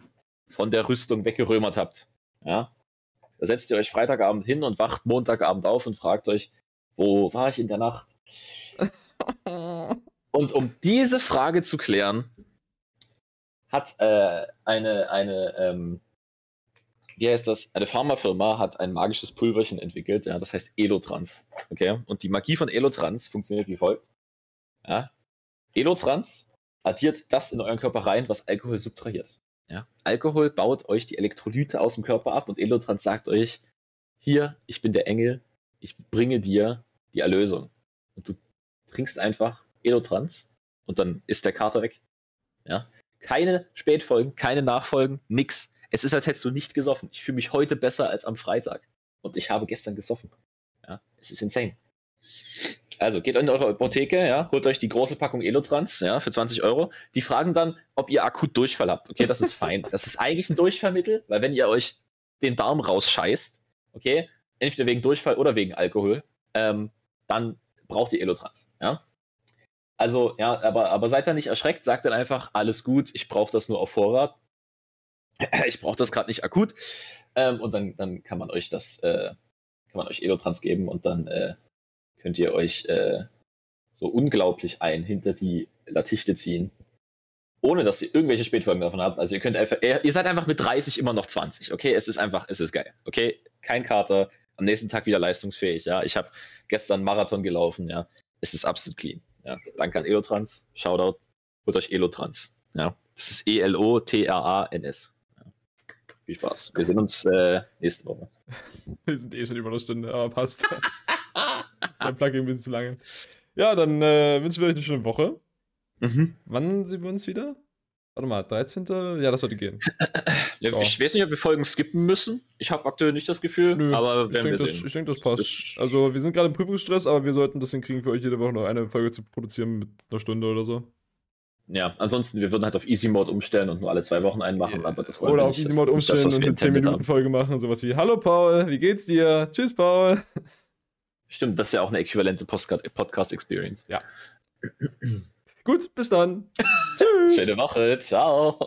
von der Rüstung weggerömert habt. Ja. Da setzt ihr euch Freitagabend hin und wacht Montagabend auf und fragt euch, wo war ich in der Nacht? <laughs> Und um diese Frage zu klären, hat äh, eine, eine, ähm, wie heißt das? Eine Pharmafirma hat ein magisches Pulverchen entwickelt, ja, das heißt Elotrans. Okay? Und die Magie von Elotrans funktioniert wie folgt. Ja? Elotrans addiert das in euren Körper rein, was Alkohol subtrahiert. Ja? Alkohol baut euch die Elektrolyte aus dem Körper ab und Elotrans sagt euch, hier, ich bin der Engel, ich bringe dir die Erlösung. Und du trinkst einfach Elotrans und dann ist der Kater weg. Ja? Keine Spätfolgen, keine Nachfolgen, nix. Es ist, als hättest du nicht gesoffen. Ich fühle mich heute besser als am Freitag. Und ich habe gestern gesoffen. Ja, es ist insane. Also geht in eure Apotheke, ja, holt euch die große Packung Elotrans, ja, für 20 Euro. Die fragen dann, ob ihr akut Durchfall habt. Okay, das ist <laughs> fein. Das ist eigentlich ein Durchfallmittel, weil wenn ihr euch den Darm rausscheißt, okay, entweder wegen Durchfall oder wegen Alkohol, ähm, dann braucht ihr Elotrans, ja. Also, ja, aber, aber seid da nicht erschreckt, sagt dann einfach, alles gut, ich brauche das nur auf Vorrat. <clears throat> ich brauche das gerade nicht akut. Ähm, und dann, dann kann man euch das, äh, kann man euch Elotrans geben und dann äh, könnt ihr euch äh, so unglaublich ein hinter die Latichte ziehen. Ohne dass ihr irgendwelche Spätfolgen davon habt. Also ihr könnt einfach, ihr seid einfach mit 30 immer noch 20, okay? Es ist einfach, es ist geil. Okay? Kein Kater, am nächsten Tag wieder leistungsfähig, ja. Ich habe gestern Marathon gelaufen, ja. Es ist absolut clean. Ja. Danke an Elotrans. Shoutout. Holt euch Elotrans. Ja. Das ist E-L-O-T-R-A-N-S. Viel Spaß. Wir sehen uns äh, nächste Woche. <laughs> Wir sind eh schon über eine Stunde, aber passt. <laughs> Der Plugin ein bisschen zu lange. Ja, dann äh, wünschen wir euch eine schöne Woche. Mhm. Wann sehen wir uns wieder? Warte mal, 13. Ja, das sollte gehen. <clears throat> Ja, so. Ich weiß nicht, ob wir Folgen skippen müssen. Ich habe aktuell nicht das Gefühl, Nö, aber werden ich denke, das, ich denke, das passt. Also, wir sind gerade im Prüfungsstress, aber wir sollten das hinkriegen, für euch jede Woche noch eine Folge zu produzieren mit einer Stunde oder so. Ja, ansonsten, wir würden halt auf Easy Mode umstellen und nur alle zwei Wochen einen machen, aber das Oder auf Easy Mode umstellen das, und eine 10-Minuten-Folge machen, sowas wie Hallo Paul, wie geht's dir? Tschüss Paul. Stimmt, das ist ja auch eine äquivalente Podcast-Experience. Ja. <clears throat> Gut, bis dann. <laughs> Tschüss. Schöne Woche, ciao.